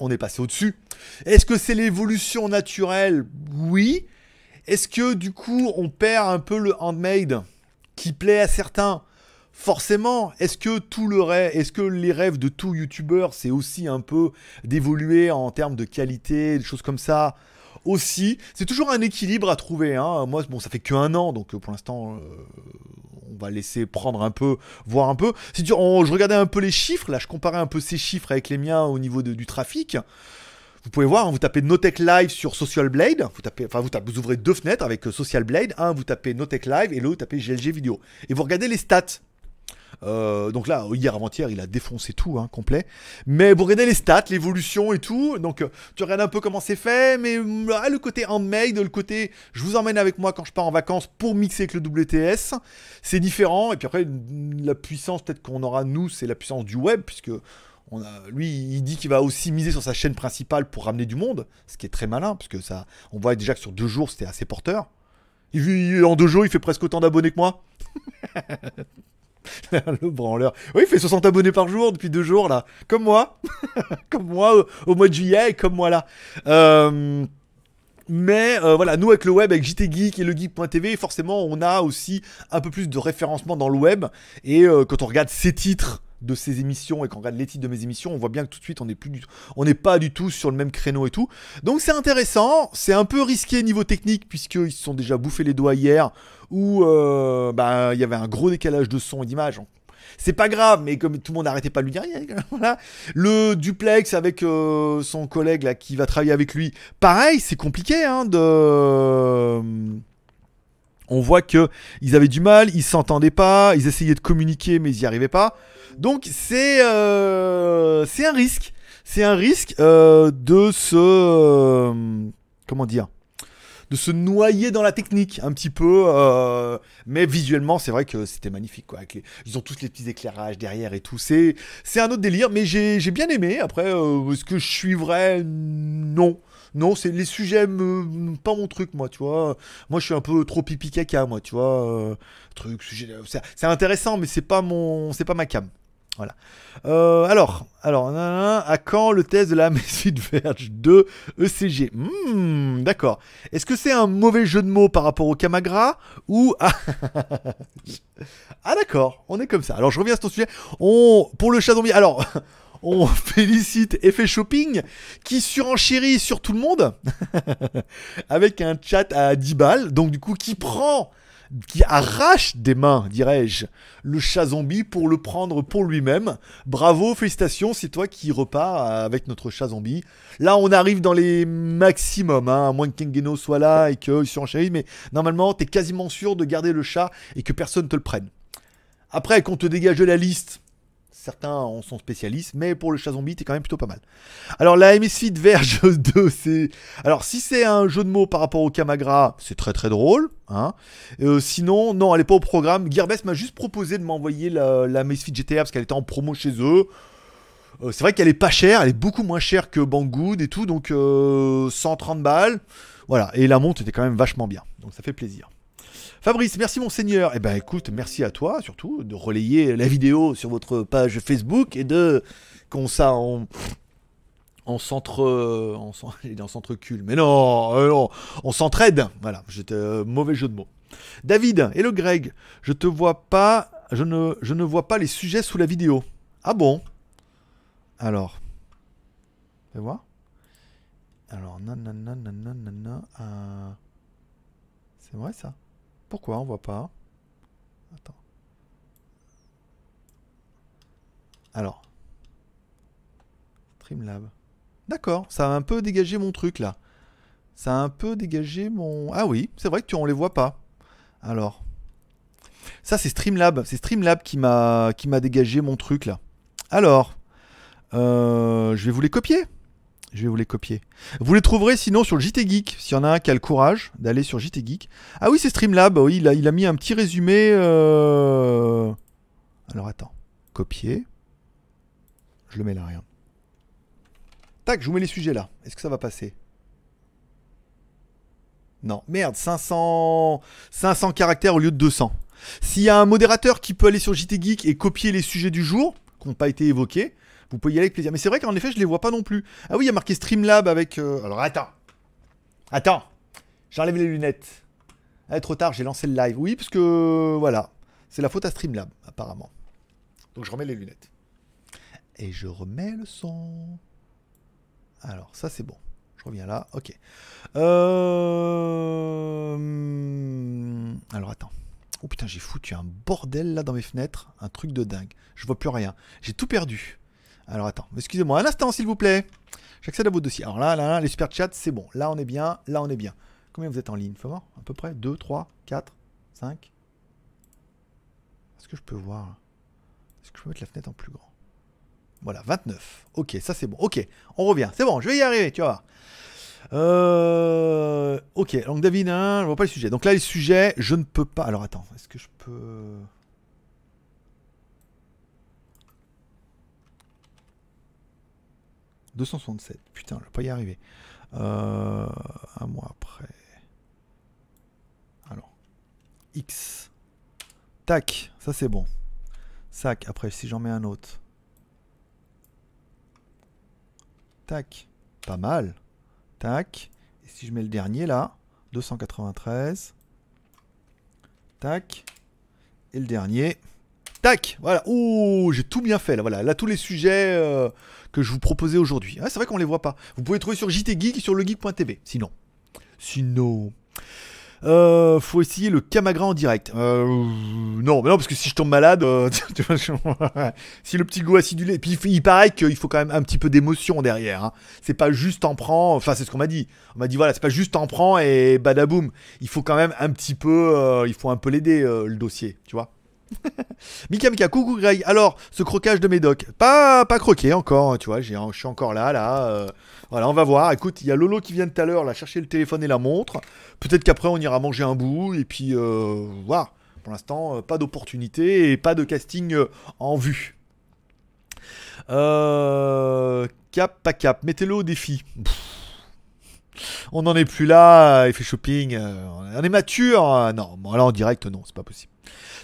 Speaker 1: on est passé au-dessus. Est-ce que c'est l'évolution naturelle? Oui. Est-ce que du coup on perd un peu le handmade qui plaît à certains? Forcément, est-ce que tout le rêve, est-ce que les rêves de tout youtubeur, c'est aussi un peu d'évoluer en termes de qualité, des choses comme ça? Aussi C'est toujours un équilibre à trouver. Hein. Moi, bon, ça fait que un an, donc euh, pour l'instant, euh, on va laisser prendre un peu, voir un peu. Si tu, je regardais un peu les chiffres, là, je comparais un peu ces chiffres avec les miens au niveau de- du trafic. Vous pouvez voir, hein, vous tapez Notech Live sur Social Blade, vous tapez, enfin vous, vous ouvrez deux fenêtres avec euh, Social Blade, un vous tapez Notech Live et l'autre vous tapez GLG Vidéo. Et vous regardez les stats. Euh, donc là, hier avant-hier, il a défoncé tout, hein, complet. Mais vous regardez les stats, l'évolution et tout. Donc euh, tu regardes un peu comment c'est fait, mais mm, ah, le côté handmade, le côté je vous emmène avec moi quand je pars en vacances pour mixer avec le WTS, c'est différent. Et puis après, la puissance peut-être qu'on aura nous, c'est la puissance du web, puisque lui, il dit qu'il va aussi miser sur sa chaîne principale pour ramener du monde, ce qui est très malin, parce que ça, on voit déjà que sur deux jours, c'était assez porteur. En deux jours, il fait presque autant d'abonnés que moi. le branleur. Oui, il fait 60 abonnés par jour depuis deux jours, là. Comme moi. comme moi au, mois de juillet et comme moi là. Euh, mais euh, voilà, nous avec le web, avec JT Geek et le geek.tv, forcément, on a aussi un peu plus de référencement dans le web. Et euh, quand on regarde ces titres de ces émissions et qu'on regarde les titres de mes émissions, on voit bien que tout de suite on n'est on n'est pas du tout sur le même créneau et tout. Donc c'est intéressant, c'est un peu risqué niveau technique puisqu'ils se sont déjà bouffé les doigts hier où euh, bah, il y avait un gros décalage de son et d'image. C'est pas grave, mais comme tout le monde n'arrêtait pas de lui dire, voilà. Le duplex avec euh, son collègue là qui va travailler avec lui, pareil, c'est compliqué hein. On voit que ils avaient du mal, ils s'entendaient pas, ils essayaient de communiquer mais ils y arrivaient pas. Donc c'est euh, c'est un risque, c'est un risque euh, de se comment dire de se noyer dans la technique un petit peu euh, mais visuellement c'est vrai que c'était magnifique quoi ils ont tous les petits éclairages derrière et tout. C'est c'est un autre délire mais j'ai j'ai bien aimé. Après euh, est-ce que je suis vrai? Non. Non c'est les sujets me pas mon truc moi tu vois. Moi je suis un peu trop pipi caca moi tu vois euh, truc c'est c'est intéressant mais c'est pas mon c'est pas ma cam voilà. Euh, alors, alors, à quand le test de la Mesfit Verge 2 ECG Hmm, D'accord. Est-ce que c'est un mauvais jeu de mots par rapport au Camagra ou ah, ah d'accord, on est comme ça. Alors je reviens sur ton sujet. On pour le chat zombie. Alors on félicite Effet Shopping qui surenchérit sur tout le monde avec un chat à 10 balles. Donc du coup qui prend qui arrache des mains, dirais-je, le chat zombie pour le prendre pour lui-même. Bravo, félicitations, c'est toi qui repars avec notre chat zombie. Là, on arrive dans les maximums, hein, à moins que Kengeno soit là et qu'il surenchérit, mais normalement, t'es quasiment sûr de garder le chat et que personne te le prenne. Après, qu'on te dégage de la liste, certains en sont spécialistes, mais pour le chat zombie, t'es quand même plutôt pas mal. Alors, la MSFit Verge 2, c'est. Alors, si c'est un jeu de mots par rapport au Kamagra, c'est très très drôle. Hein. Euh, sinon, non, elle est pas au programme. Gearbest m'a juste proposé de m'envoyer la, la GTA parce qu'elle était en promo chez eux. Euh, c'est vrai qu'elle est pas chère, elle est beaucoup moins chère que Banggood et tout, donc euh, 130 balles. Voilà, et la montre était quand même vachement bien, donc ça fait plaisir. Fabrice, merci monseigneur. Eh ben écoute, merci à toi surtout de relayer la vidéo sur votre page Facebook et de qu'on ça s'entre on s'en- j'allais dire on s'entrecule mais non, euh, on s'entraide voilà j'étais euh, mauvais jeu de mots. David et le Greg. Je te vois pas je ne je ne vois pas les sujets sous la vidéo. Ah bon? Alors fais voir. Alors nanana nanana euh, c'est vrai ça? Pourquoi on voit pas? Attends alors Streamlab D'accord, ça a un peu dégagé mon truc là. Ça a un peu dégagé mon. Ah oui, c'est vrai que tu, on les voit pas. Alors. Ça c'est Streamlab. C'est Streamlab qui m'a dégagé mon truc là. Alors. euh, je vais vous les copier. Je vais vous les copier. Vous les trouverez sinon sur le JT Geek. S'il y en a un qui a le courage d'aller sur JT Geek. Ah oui, c'est Streamlab. Oui, il a, il a mis un petit résumé. euh, Alors attends. Copier. Je le mets là, rien. Tac, je vous mets les sujets là. Est-ce que ça va passer? Non, merde, 500... 500 caractères au lieu de 200. S'il y a un modérateur qui peut aller sur JT Geek et copier les sujets du jour, qui n'ont pas été évoqués, vous pouvez y aller avec plaisir. Mais c'est vrai qu'en effet, je les vois pas non plus. Ah oui, il y a marqué Streamlab avec... euh, Alors attends. Attends. J'enlève les lunettes. Ah, trop tard, j'ai lancé le live. Oui, parce que... Voilà. C'est la faute à Streamlab, apparemment. Donc je remets les lunettes. Et je remets le son. Alors, ça c'est bon. Je reviens là. Ok. Euh... Alors attends. Oh putain, j'ai foutu un bordel là dans mes fenêtres. Un truc de dingue. Je vois plus rien. J'ai tout perdu. Alors attends. Excusez-moi un instant, s'il vous plaît. J'accède à vos dossiers. Alors là, là, les super chats, c'est bon. Là, on est bien. Là, on est bien. Combien vous êtes en ligne Faut voir À peu près 2, 3, 4, 5 Est-ce que je peux voir? Est-ce que je peux mettre la fenêtre en plus grand? Voilà, 29. Ok, ça c'est bon. Ok, on revient. C'est bon, je vais y arriver, tu vas voir. Euh, ok, donc David, hein, je vois pas les sujets. Donc là, les sujets, je ne peux pas. Alors attends, est-ce que je peux. « 267. Putain, je vais pas y arriver. Euh, un mois après. Alors. X. Tac, ça c'est bon. Sac, après si j'en mets un autre. Tac, pas mal. Tac. Et si je mets le dernier là, 293. Tac. Et le dernier. Tac Voilà. Ouh, j'ai tout bien fait là. Voilà. Là, tous les sujets euh, que je vous proposais aujourd'hui. Ah, c'est vrai qu'on les voit pas. Vous pouvez trouver sur JT Geek sur legeek.tv. Sinon. Sinon. Euh, faut essayer le Camagra en direct. Euh, non, mais non, parce que si je tombe malade, euh, si le petit goût acidulé. Puis il paraît qu'il faut quand même un petit peu d'émotion derrière. hein. C'est pas juste t'en prends. Enfin, c'est ce qu'on m'a dit. On m'a dit voilà, c'est pas juste t'en prends et badaboum. Il faut quand même un petit peu. euh, il faut un peu l'aider le dossier, tu vois. Mika Mika, coucou Greg. Alors, ce croquage de médoc, pas, pas croqué encore, hein, tu vois, je suis encore là, là. euh, voilà, on va voir. Écoute, il y a Lolo qui vient tout à l'heure, là, chercher le téléphone et la montre. Peut-être qu'après, on ira manger un bout, et puis, euh, voilà. Pour l'instant, euh, pas d'opportunité et pas de casting en vue. Cap, pas cap, mettez-le au défi. On n'en est plus là, il fait shopping, on est mature. euh, non, bon, là en direct, non, c'est pas possible.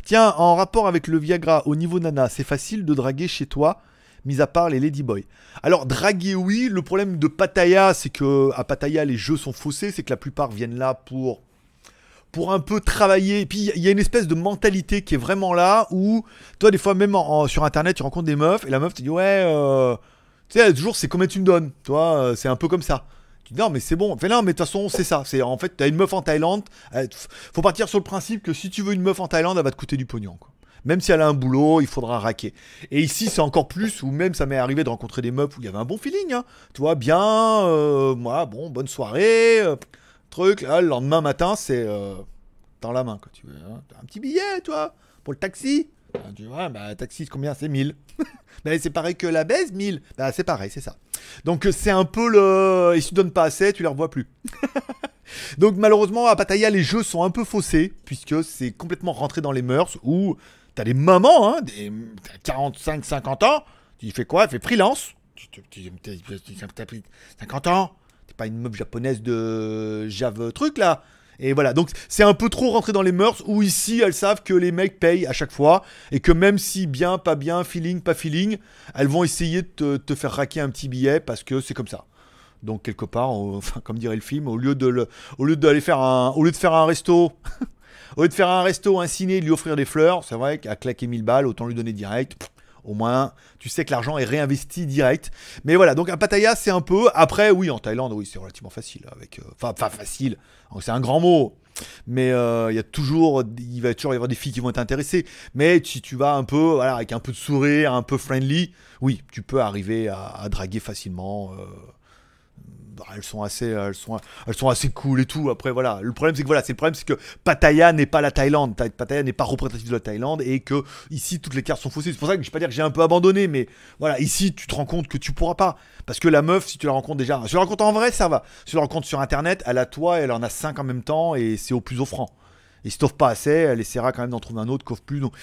Speaker 1: Tiens, en rapport avec le Viagra au niveau nana, c'est facile de draguer chez toi, mis à part les ladyboys. Alors, draguer, oui. Le problème de Pattaya, c'est que à Pattaya, les jeux sont faussés. C'est que la plupart viennent là pour, pour un peu travailler. Et puis, il y a une espèce de mentalité qui est vraiment là où, toi, des fois, même sur Internet, tu rencontres des meufs et la meuf te dit, ouais, euh, tu sais, toujours, c'est combien tu me donnes. Toi, euh, c'est un peu comme ça. Non, mais c'est bon. Mais de toute façon, c'est ça. C'est en fait, t'as une meuf en Thaïlande. faut partir sur le principe que si tu veux une meuf en Thaïlande, elle va te coûter du pognon. Même si elle a un boulot, il faudra raquer. Et ici, c'est encore plus, ou même ça m'est arrivé de rencontrer des meufs où il y avait un bon feeling. Hein. Tu vois, bien, euh, bon, bonne soirée, euh, truc. Le lendemain matin, c'est euh, dans la main. Quoi, tu veux, hein. Un petit billet, toi, pour le taxi. Ah, tu vois, bah, taxi, combien C'est 1000. Mais c'est pareil que la baisse, 1000. Bah, c'est pareil, c'est ça. Donc, euh, c'est un peu le. Et si tu pas assez, tu les revois plus. Donc malheureusement à Pattaya les jeux sont un peu faussés puisque c'est complètement rentré dans les mœurs où t'as des mamans, hein, des 45-50 ans, tu fais quoi? Elle fait freelance. T'as- pris 50 ans, t'es pas une meuf japonaise de Jave truc là. Et voilà, donc c'est un peu trop rentré dans les mœurs où ici elles savent que les mecs payent à chaque fois et que même si bien, pas bien, feeling, pas feeling, elles vont essayer de te, faire raquer un petit billet parce que c'est comme ça. Donc quelque part, enfin, comme dirait le film, au lieu de le, faire un, resto, au lieu de faire un resto, un ciné, lui offrir des fleurs, c'est vrai qu'à claquer 1000 balles, autant lui donner direct. Au moins, tu sais que l'argent est réinvesti direct. Mais voilà, donc à Pattaya, c'est un peu. Après, oui, en Thaïlande, oui, c'est relativement facile. Avec, euh, enfin, facile. C'est un grand mot. Mais euh, il y a toujours, il va toujours y avoir des filles qui vont être intéressées. Mais si tu vas un peu, voilà, avec un peu de sourire, un peu friendly, oui, tu peux arriver à, à draguer facilement. euh, bah, elles sont assez elles sont elles sont assez cool et tout après voilà le problème c'est que voilà c'est le problème c'est que Pattaya n'est pas la Thaïlande Ta- Pattaya n'est pas représentatif de la Thaïlande et que ici toutes les cartes sont faussées c'est pour ça que je vais pas dire que j'ai un peu abandonné mais voilà ici tu te rends compte que tu pourras pas parce que la meuf si tu la rencontres déjà si tu la rencontres en vrai ça va si tu la rencontres sur internet elle a toi elle en a cinq en même temps et c'est au plus offrant Il stoffe pas assez, elle essaiera quand même d'en trouver un autre, coffre plus. Donc,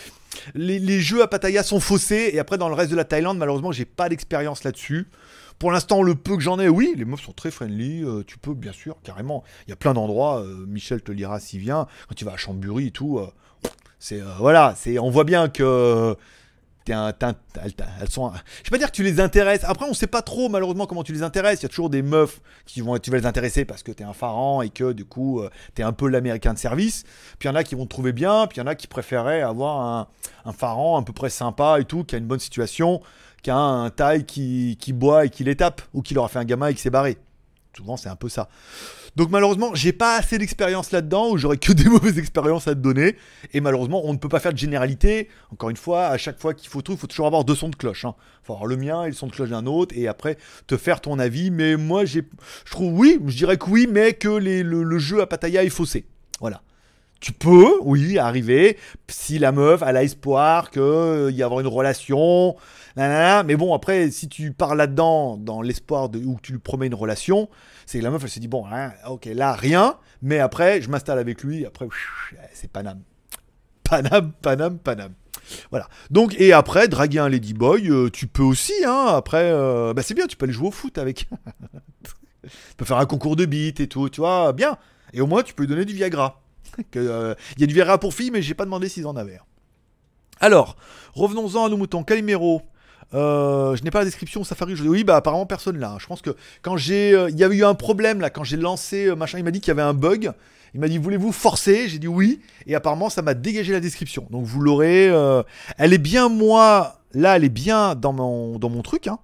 Speaker 1: les, les jeux à Pattaya sont faussés. Et après, dans le reste de la Thaïlande, malheureusement, j'ai pas d'expérience là-dessus. Pour l'instant, le peu que j'en ai, oui, les meufs sont très friendly. euh, tu peux, bien sûr, carrément. Il y a plein d'endroits. euh, Michel te lira s'il vient. Quand tu vas à Chambéry et tout, euh, c'est voilà, c'est on voit bien que un, un- elles, sont. Je vais pas dire que tu les intéresses. Après, on sait pas trop malheureusement comment tu les intéresses. Il y a toujours des meufs qui vont, tu vas les intéresser parce que t'es un pharaon et que du coup t'es un peu l'américain de service. Puis il y en a qui vont te trouver bien. Puis il y en a qui préféraient avoir un, un pharaon à peu près sympa et tout, qui a une bonne situation, qui a un taille qui, qui boit et qui les tape ou qui leur a fait un gamin et qui s'est barré. Souvent, c'est un peu ça. Donc malheureusement, j'ai pas assez d'expérience là-dedans, ou j'aurais que des mauvaises expériences à te donner. Et malheureusement, on ne peut pas faire de généralité. Encore une fois, à chaque fois qu'il faut tout, il faut toujours avoir deux sons de cloche. Il faut avoir le mien et le son de cloche d'un autre, et après te faire ton avis. Mais moi, j'ai, je trouve oui, je dirais que oui, mais que le, jeu à Pattaya est faussé. Voilà. Tu peux, oui, arriver, si la meuf a espoir qu'il y avoir une relation, mais bon, après, si tu pars là-dedans, dans l'espoir de, ou tu lui promets une relation, c'est que la meuf elle se dit, bon, hein, ok, là, rien, mais après, je m'installe avec lui, après, pff, c'est Paname. Paname, Paname, Paname. Voilà. Donc, et après, draguer un Ladyboy, euh, tu peux aussi, hein, après, euh, bah, c'est bien, tu peux aller jouer au foot avec. tu peux faire un concours de beat et tout, tu vois, bien. Et au moins, tu peux lui donner du Viagra. Euh, Il y a du Viagra pour filles, mais j'ai pas demandé s'ils en avaient. Alors, revenons-en à nos moutons. Calimero. Euh, je n'ai pas la description Safari. Je... Oui, bah apparemment personne là. Je pense que quand j'ai, euh, il y avait eu un problème là quand j'ai lancé euh, machin. Il m'a dit qu'il y avait un bug. Il m'a dit voulez-vous forcer? J'ai dit oui. Et apparemment ça m'a dégagé la description. Donc vous l'aurez. Elle est bien moi. Là, elle est bien dans mon dans mon truc. Hein.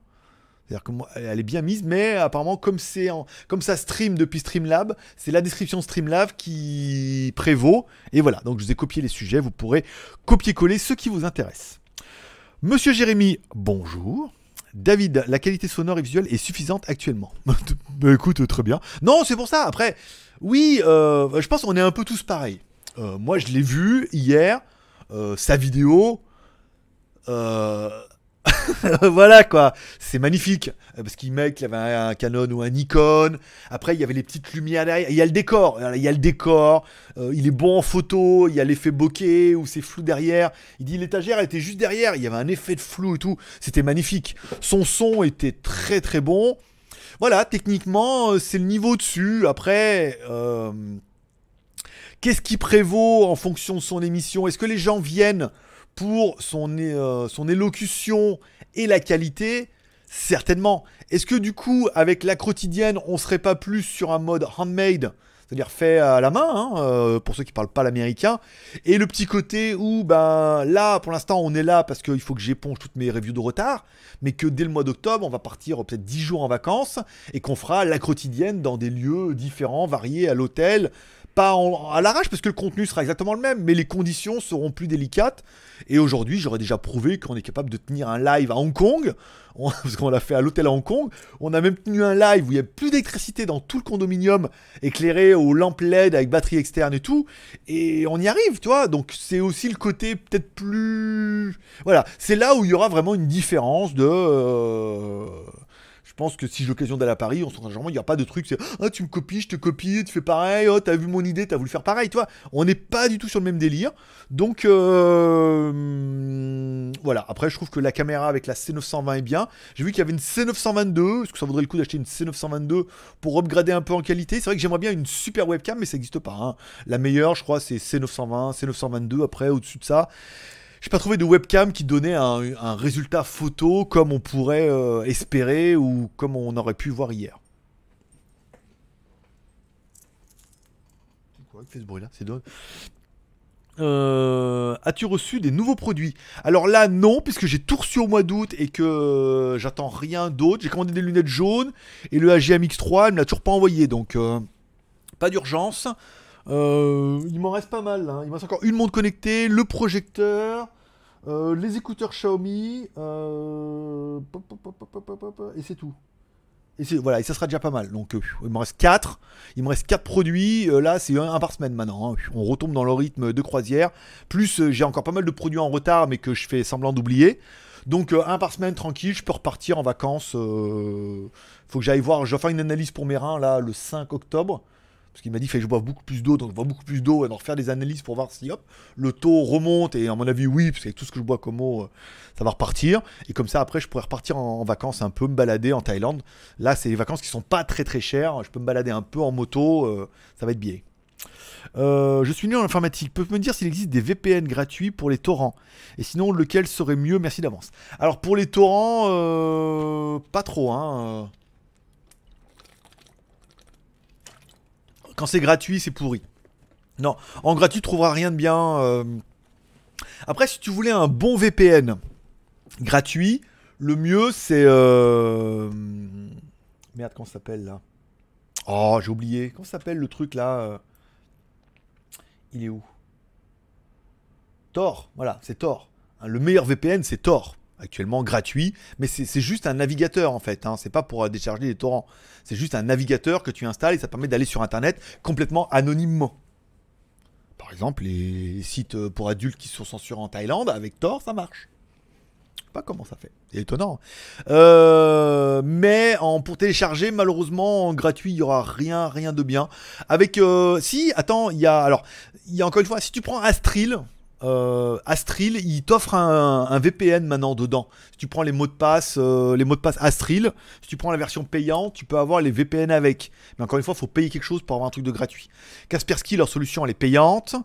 Speaker 1: C'est-à-dire que moi, elle est bien mise, mais apparemment comme c'est comme ça stream depuis Streamlab, c'est la description Streamlab qui prévaut. Et voilà. Donc je vous ai copié les sujets. Vous pourrez copier-coller ceux qui vous intéressent. Monsieur Jérémy, bonjour. David, la qualité sonore et visuelle est suffisante actuellement. bah écoute, très bien. Non, c'est pour ça. Après, oui, euh, je pense qu'on est un peu tous pareils. Euh, moi, je l'ai vu hier, euh, sa vidéo. Voilà quoi, c'est magnifique. Euh, Parce qu'il mec, il avait un, Canon ou un Nikon. Après, il y avait les petites lumières derrière. Il y a le décor. Il y a le décor. Euh, il est bon en photo. Il y a l'effet bokeh où c'est flou derrière. Il dit l'étagère était juste derrière. Il y avait un effet de flou et tout. C'était magnifique. Son son était très très bon. Voilà, techniquement, euh, c'est le niveau dessus. Après, qu'est-ce qui prévaut en fonction de son émission? Est-ce que les gens viennent pour son, euh, son élocution et la qualité Certainement. Est-ce que du coup, avec la quotidienne, on serait pas plus sur un mode handmade c'est-à-dire fait à la main, hein, euh, pour ceux qui parlent pas l'américain, et le petit côté où, ben là, pour l'instant, on est là parce qu'il faut que j'éponge toutes mes reviews de retard, mais que dès le mois d'octobre, on va partir euh, peut-être 10 jours en vacances, et qu'on fera la quotidienne dans des lieux différents, variés, à l'hôtel, pas à l'arrache parce que le contenu sera exactement le même, mais les conditions seront plus délicates. Et aujourd'hui, j'aurais déjà prouvé qu'on est capable de tenir un live à Hong Kong, On- parce qu'on l'a fait à l'hôtel à Hong Kong. On a même tenu un live où il y a plus d'électricité dans tout le condominium, éclairé aux lampes LED avec batterie externe et tout. Et on y arrive, tu vois. Donc c'est aussi le côté peut-être plus. Voilà, c'est là où il y aura vraiment une différence de. euh, Je pense que si j'ai l'occasion d'aller à Paris, on se il n'y a pas de truc, c'est ah tu me copies, je te copie, tu fais pareil, oh t'as vu mon idée, t'as voulu faire pareil, tu vois. On n'est pas du tout sur le même délire. Donc euh, voilà. Après, je trouve que la caméra avec la C920 est bien. J'ai vu qu'il y avait une C922. Est-ce que ça vaudrait le coup d'acheter une C922 pour upgrader un peu en qualité? C'est vrai que j'aimerais bien une super webcam, mais ça n'existe pas. hein. La meilleure, je crois, c'est C920, C922. Après, au-dessus de ça. J'ai pas trouvé de webcam qui donnait un, résultat photo comme on pourrait euh, espérer ou comme on aurait pu voir hier. C'est quoi qui fait ce bruit là C'est. Euh, As-tu reçu des nouveaux produits? Alors là, non, puisque j'ai tout reçu au mois d'août et que j'attends rien d'autre. J'ai commandé des lunettes jaunes et le AGM X3, elle me l'a toujours pas envoyé, donc euh, pas d'urgence. Euh, il m'en reste pas mal. hein. Il me reste encore une montre connectée, le projecteur, euh, les écouteurs Xiaomi, euh, et c'est tout. Et voilà, et ça sera déjà pas mal. Donc il me reste 4. Il me reste 4 produits. Là, c'est un, par semaine maintenant. hein. On retombe dans le rythme de croisière. Plus j'ai encore pas mal de produits en retard, mais que je fais semblant d'oublier. Donc un par semaine tranquille, je peux repartir en vacances. euh, Faut que j'aille voir. Je vais faire une analyse pour mes reins là le 5 octobre. Parce qu'il m'a dit, fait que je bois beaucoup plus d'eau, donc je bois beaucoup plus d'eau, et d'en refaire des analyses pour voir si hop, le taux remonte, et à mon avis, oui, parce qu'avec tout ce que je bois comme eau, euh, ça va repartir. Et comme ça, après, je pourrais repartir en, vacances un peu, me balader en Thaïlande. Là, c'est des vacances qui sont pas très très chères. Je peux me balader un peu en moto, euh, ça va être bien. Euh, je suis nul en informatique. Peut me dire s'il existe des VPN gratuits pour les torrents? Et sinon, lequel serait mieux? Merci d'avance. Alors, pour les torrents, pas trop. Hein. Quand c'est gratuit, c'est pourri. Non, en gratuit, tu trouveras rien de bien. euh. Après, si tu voulais un bon VPN gratuit, le mieux, c'est... euh, Merde, comment s'appelle là? Oh, j'ai oublié. Comment s'appelle le truc là euh? Il est où? Tor, voilà, c'est Tor. Le meilleur VPN, c'est Tor. Actuellement gratuit, mais c'est juste un navigateur en fait. Hein. C'est pas pour euh, décharger des torrents. C'est juste un navigateur que tu installes et ça permet d'aller sur internet complètement anonymement. Par exemple, les sites euh, pour adultes qui sont censurés en Thaïlande, avec Tor, ça marche. Je sais pas comment ça fait. C'est étonnant. Euh, mais pour télécharger, malheureusement, en gratuit, il y aura rien, rien de bien. Avec, si, attends, il y a, alors, il y a encore une fois, si tu prends Astril, euh, Astril, il t'offre un, VPN maintenant dedans. Si tu prends les mots de passe, euh, les mots de passe Astril, si tu prends la version payante, tu peux avoir les VPN avec. Mais encore une fois, il faut payer quelque chose pour avoir un truc de gratuit. Kaspersky, leur solution, elle est payante.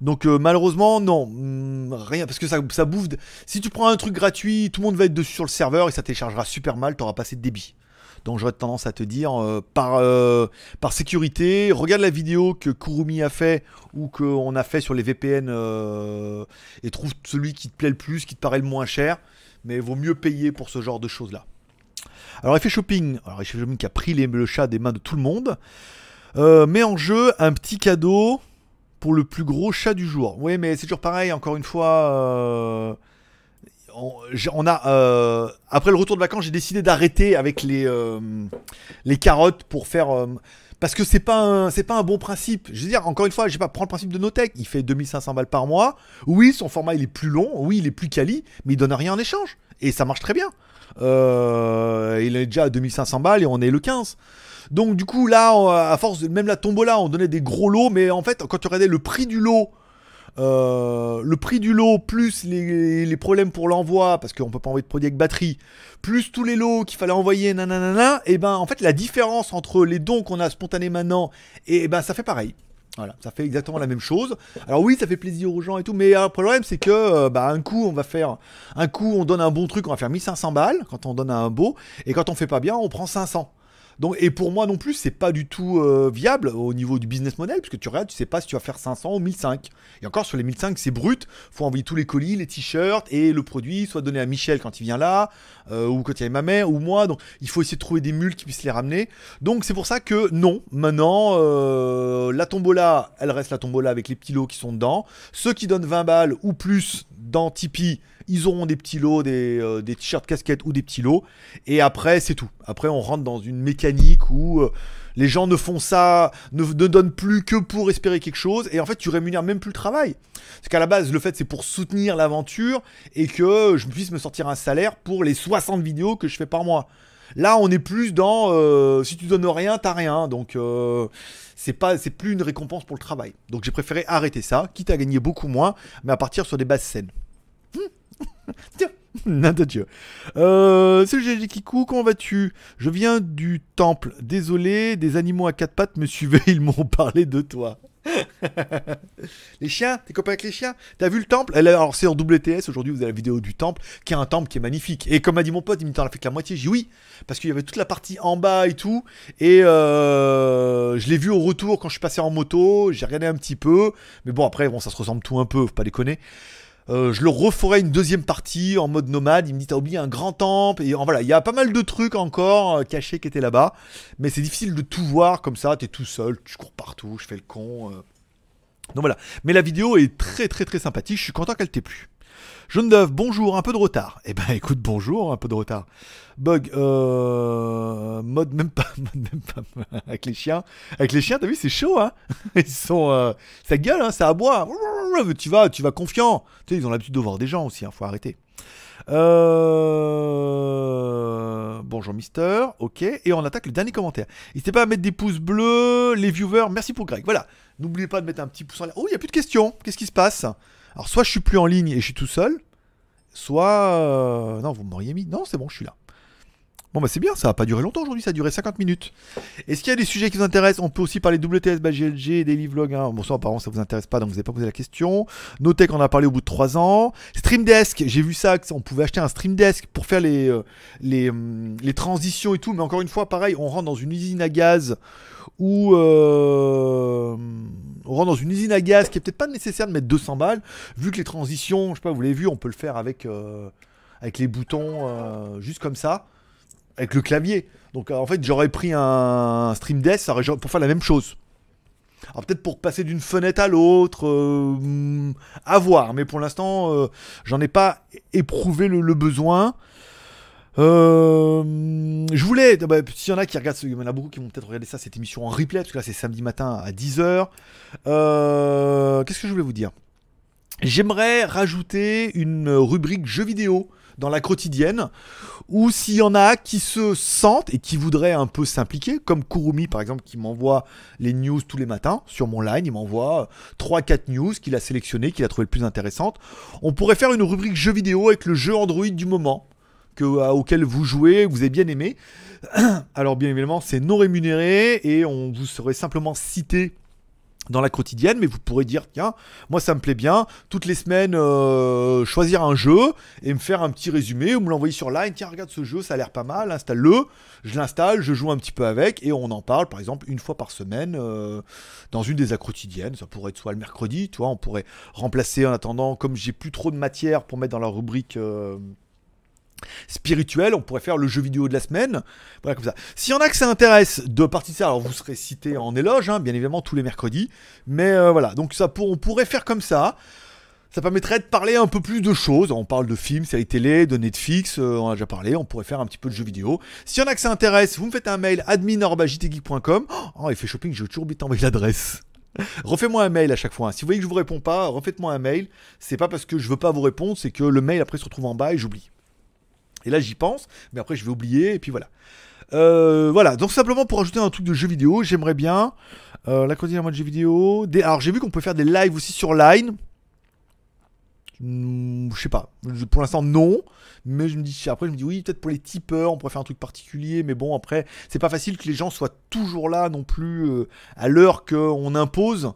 Speaker 1: Donc euh, malheureusement, non, Hmm, rien, parce que ça, bouffe. Si tu prends un truc gratuit, tout le monde va être dessus sur le serveur et ça téléchargera super mal, t'auras pas assez de débit. Donc j'aurais tendance à te dire, euh, par, euh, par sécurité, regarde la vidéo que Kurumi a fait ou qu'on a fait sur les VPN euh, et trouve celui qui te plaît le plus, qui te paraît le moins cher. Mais vaut mieux payer pour ce genre de choses-là. Alors Effet Shopping, alors Effet Shopping qui a pris le chat des mains de tout le monde, met en jeu un petit cadeau pour le plus gros chat du jour. Oui, mais c'est toujours pareil, encore une fois. On, a euh, après le retour de vacances, j'ai décidé d'arrêter avec les euh, les carottes pour faire euh, parce que c'est pas c'est pas un bon principe. Je veux dire encore une fois, je vais pas prendre le principe de Notech, il fait 2500 balles par mois. Oui, son format il est plus long, oui, il est plus quali, mais il donne rien en échange et ça marche très bien. Il est déjà à 2500 balles et on est le 15. Donc du coup là, à force de même la tombola, on donnait des gros lots, mais en fait quand tu regardais le prix du lot euh, le prix du lot plus les, problèmes pour l'envoi, parce qu'on peut pas envoyer de produit avec batterie, plus tous les lots qu'il fallait envoyer, nanana, et ben en fait la différence entre les dons qu'on a spontanés maintenant, et ben ça fait pareil. Voilà, ça fait exactement la même chose. Alors oui, ça fait plaisir aux gens et tout, mais euh, le problème c'est que euh, bah, un coup on va faire, un coup on donne un bon truc, on va faire 1500 balles quand on donne un beau, et quand on fait pas bien, on prend 500. Et pour moi non plus, c'est pas du tout euh, viable au niveau du business model, puisque tu regardes, tu sais pas si tu vas faire 500 ou 1005. Et encore sur les 1005, c'est brut. Faut envoyer tous les colis, les t-shirts et le produit, soit donné à Michel quand il vient là, euh, ou quand il y a ma mère, ou moi. Donc, il faut essayer de trouver des mules qui puissent les ramener. Donc, c'est pour ça que non, maintenant, euh, la tombola, elle reste la tombola avec les petits lots qui sont dedans. Ceux qui donnent 20 balles ou plus dans Tipeee, ils auront des petits lots, des, euh, des t-shirts casquettes ou des petits lots. Et après, c'est tout. Après, on rentre dans une mécanique où euh, les gens ne font ça, ne, ne donnent plus que pour espérer quelque chose. Et en fait, tu rémunères même plus le travail. Parce qu'à la base, le fait, c'est pour soutenir l'aventure et que je puisse me sortir un salaire pour les 60 vidéos que je fais par mois. Là, on est plus dans euh, si tu donnes rien, t'as rien. Donc, c'est c'est plus une récompense pour le travail. Donc, j'ai préféré arrêter ça, quitte à gagner beaucoup moins, mais à partir sur des bases saines. Tiens, nain de Dieu. Euh, GG Kikou, comment vas-tu? Je viens du temple. Désolé, des animaux à quatre pattes me suivaient, ils m'ont parlé de toi. les chiens, t'es copain avec les chiens? T'as vu le temple? Alors c'est en WTS, aujourd'hui vous avez la vidéo du temple, qui est un temple qui est magnifique. Et comme a dit mon pote, il me t'en a fait que la moitié, j'ai dit oui, parce qu'il y avait toute la partie en bas et tout. Et euh, je l'ai vu au retour quand je suis passé en moto, j'ai regardé un petit peu. Mais bon après, bon ça se ressemble tout un peu, faut pas déconner. Euh, je le referai une deuxième partie en mode nomade. Il me dit T'as oublié un grand temple. Et voilà, il y a pas mal de trucs encore euh, cachés qui étaient là-bas. Mais c'est difficile de tout voir comme ça. T'es tout seul, tu cours partout, je fais le con. euh. Donc voilà. Mais la vidéo est très très très sympathique. Je suis content qu'elle t'ait plu. D'œuf, bonjour, un peu de retard. Eh ben écoute, bonjour, un peu de retard. Bug, euh, mode même pas, mode même pas avec les chiens. Avec les chiens, t'as vu, c'est chaud, hein Ils sont, euh, ça gueule, hein, ça aboie. Tu vas, tu vas confiant. Tu sais, ils ont l'habitude de voir des gens aussi, hein, faut arrêter. Euh... Bonjour Mister, ok. Et on attaque le dernier commentaire. N'hésitez pas à mettre des pouces bleus, les viewers. Merci pour Greg. Voilà. N'oubliez pas de mettre un petit pouce en l'air. Oh, il n'y a plus de questions. Qu'est-ce qui se passe? Alors, soit je suis plus en ligne et je suis tout seul, soit. euh, Non, vous m'auriez mis. Non, c'est bon, je suis là. Bon, bah c'est bien, ça va pas durer longtemps aujourd'hui, ça a duré 50 minutes. Est-ce qu'il y a des sujets qui vous intéressent? On peut aussi parler WTS, bah, GLG, Daily Vlog. Hein. Bon, ça, apparemment, ça vous intéresse pas, donc vous n'avez pas posé la question. Notez qu'on a parlé au bout de 3 ans. Stream Desk, j'ai vu ça, on pouvait acheter un Stream Desk pour faire les, euh, les, hum, les transitions et tout, mais encore une fois, pareil, on rentre dans une usine à gaz où euh, on rentre dans une usine à gaz qui est peut-être pas nécessaire de mettre 200 balles, vu que les transitions, je sais pas, vous l'avez vu, on peut le faire avec, euh, avec les boutons euh, juste comme ça, avec le clavier. Donc euh, en fait, j'aurais pris un Stream aurait- pour faire la même chose. Alors peut-être pour passer d'une fenêtre à l'autre, euh, à voir, mais pour l'instant, euh, j'en ai pas éprouvé le, besoin. Je voulais, bah, s'il y en a qui regardent, il y en a beaucoup qui vont peut-être regarder ça, cette émission en replay, parce que là c'est samedi matin à 10h. Euh, Qu'est-ce que je voulais vous dire? J'aimerais rajouter une rubrique jeux vidéo dans la quotidienne, ou s'il y en a qui se sentent et qui voudraient un peu s'impliquer, comme Kurumi par exemple, qui m'envoie les news tous les matins sur mon line, il m'envoie 3-4 news qu'il a sélectionnées, qu'il a trouvé le plus intéressantes. On pourrait faire une rubrique jeux vidéo avec le jeu Android du moment que, euh, auquel vous jouez, vous avez bien aimé. Alors bien évidemment, c'est non rémunéré et on vous serait simplement cité dans la quotidienne, mais vous pourrez dire tiens, moi ça me plaît bien, toutes les semaines euh, choisir un jeu et me faire un petit résumé ou me l'envoyer sur Line, tiens regarde ce jeu, ça a l'air pas mal, installe-le, je l'installe, je joue un petit peu avec et on en parle par exemple une fois par semaine euh, dans une des quotidiennes, ça pourrait être soit le mercredi, tu vois, on pourrait remplacer en attendant, comme j'ai plus trop de matière pour mettre dans la rubrique euh, spirituelle, on pourrait faire le jeu vidéo de la semaine. Voilà, comme ça. S'il y en a que ça intéresse de participer, alors vous serez cité en éloge, hein, bien évidemment, tous les mercredis. Mais euh, voilà, donc ça pour, on pourrait faire comme ça. Ça permettrait de parler un peu plus de choses. On parle de films, séries télé, de Netflix, euh, on a déjà parlé. On pourrait faire un petit peu de jeux vidéo. S'il y en a que ça intéresse, vous me faites un mail admin.jtgeek.com. Oh, effet shopping, j'ai toujours oublié de l'adresse. Refais-moi un mail à chaque fois. hein. Si vous voyez que je vous réponds pas, refaites-moi un mail. C'est pas parce que je veux pas vous répondre, c'est que le mail après se retrouve en bas et j'oublie. Et là j'y pense, mais après je vais oublier et puis voilà. Euh, voilà, donc simplement pour ajouter un truc de jeu vidéo, j'aimerais bien euh, la quotidienne en mode jeu vidéo. Alors j'ai vu qu'on peut faire des lives aussi sur Line. Hmm, je sais pas. Pour l'instant non, mais je me dis après je me dis oui peut-être pour les tipeurs on pourrait faire un truc particulier, mais bon après c'est pas facile que les gens soient toujours là non plus euh, à l'heure qu'on impose,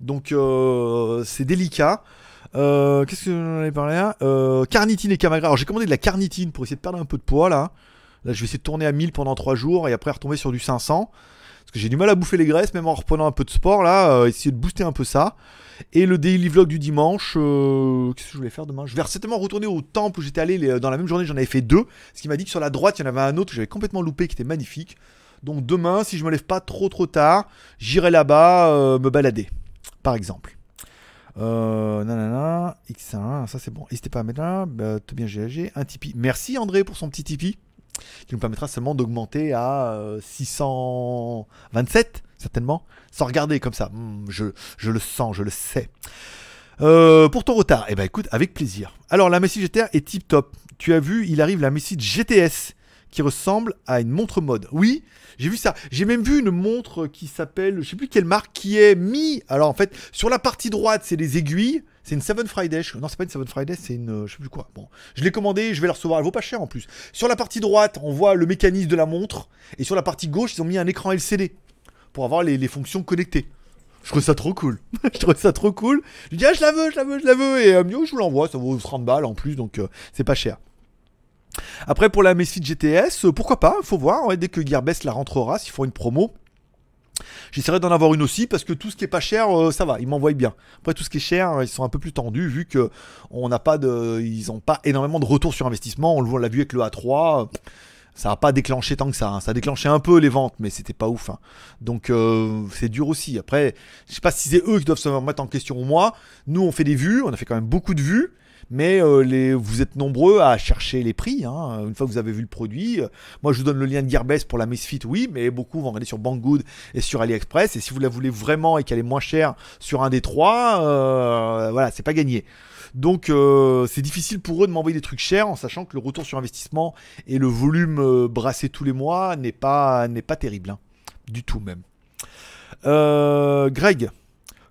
Speaker 1: donc c'est délicat. Euh, Qu'est-ce que j'en avais parlé là euh, Carnitine et Camagra. Alors j'ai commandé de la carnitine pour essayer de perdre un peu de poids là. Là je vais essayer de tourner à 1000 pendant 3 jours et après retomber sur du 500. Parce que j'ai du mal à bouffer les graisses, même en reprenant un peu de sport là, euh, essayer de booster un peu ça. Et le daily vlog du dimanche, qu'est-ce que je voulais faire demain? Je vais certainement retourner au temple où j'étais allé dans la même journée, j'en avais fait deux. Ce qui m'a dit que sur la droite, il y en avait un autre que j'avais complètement loupé qui était magnifique. Donc demain, si je me lève pas trop trop tard, j'irai là-bas me balader, par exemple. Euh, nanana, X1, ça c'est bon. N'hésitez pas à mettre là, bah, tout bien GAG, un Tipeee. Merci André pour son petit Tipeee, qui nous permettra seulement d'augmenter à euh, 627, certainement, sans regarder comme ça. Hmm, je, je le sens, je le sais. Euh, pour ton retard, eh ben écoute, avec plaisir. Alors la Messi GTR est tip top. Tu as vu, il arrive la Messi GTS qui ressemble à une montre mode. Oui, j'ai vu ça. J'ai même vu une montre qui s'appelle, je sais plus quelle marque, qui est mis. Alors en fait, sur la partie droite, c'est des aiguilles. C'est une Seven Friday. Je- Non, c'est pas une Seven Friday, c'est une, euh, je sais plus quoi. Bon, je l'ai commandé, je vais la recevoir. Elle vaut pas cher en plus. Sur la partie droite, on voit le mécanisme de la montre, et sur la partie gauche, ils ont mis un écran LCD pour avoir les, les fonctions connectées. Je trouve ça trop cool. je trouve ça trop cool. Je dis, ah, je la veux, je la veux, je la veux. Et euh, je vous l'envoie, ça vaut 30 balles en plus, donc euh, c'est pas cher. Après, pour la Messi GTS, euh, pourquoi pas, faut voir. dès que Gearbest la rentrera, s'ils font une promo. J'essaierai d'en avoir une aussi parce que tout ce qui est pas cher, euh, ça va, ils m'envoient bien. Après tout ce qui est cher, euh, ils sont un peu plus tendus vu que on n'a pas de, ils ont pas énormément de retour sur investissement. On l'a vu avec le A3, euh, ça a pas déclenché tant que ça. hein. Ça a déclenché un peu les ventes, mais c'était pas ouf. hein. Donc c'est dur aussi. Après, je sais pas si c'est eux qui doivent se remettre en question ou moi. Nous, on fait des vues, on a fait quand même beaucoup de vues. Mais euh, vous êtes nombreux à chercher les prix. hein, une fois que vous avez vu le produit, Euh, moi je vous donne le lien de Gearbest pour la Misfit, oui, mais beaucoup vont regarder sur Banggood et sur AliExpress. Et si vous la voulez vraiment et qu'elle est moins chère sur un des trois, euh, voilà, c'est pas gagné. Donc c'est difficile pour eux de m'envoyer des trucs chers en sachant que le retour sur investissement et le volume brassé tous les mois n'est pas, terrible. hein. Du tout même. Greg,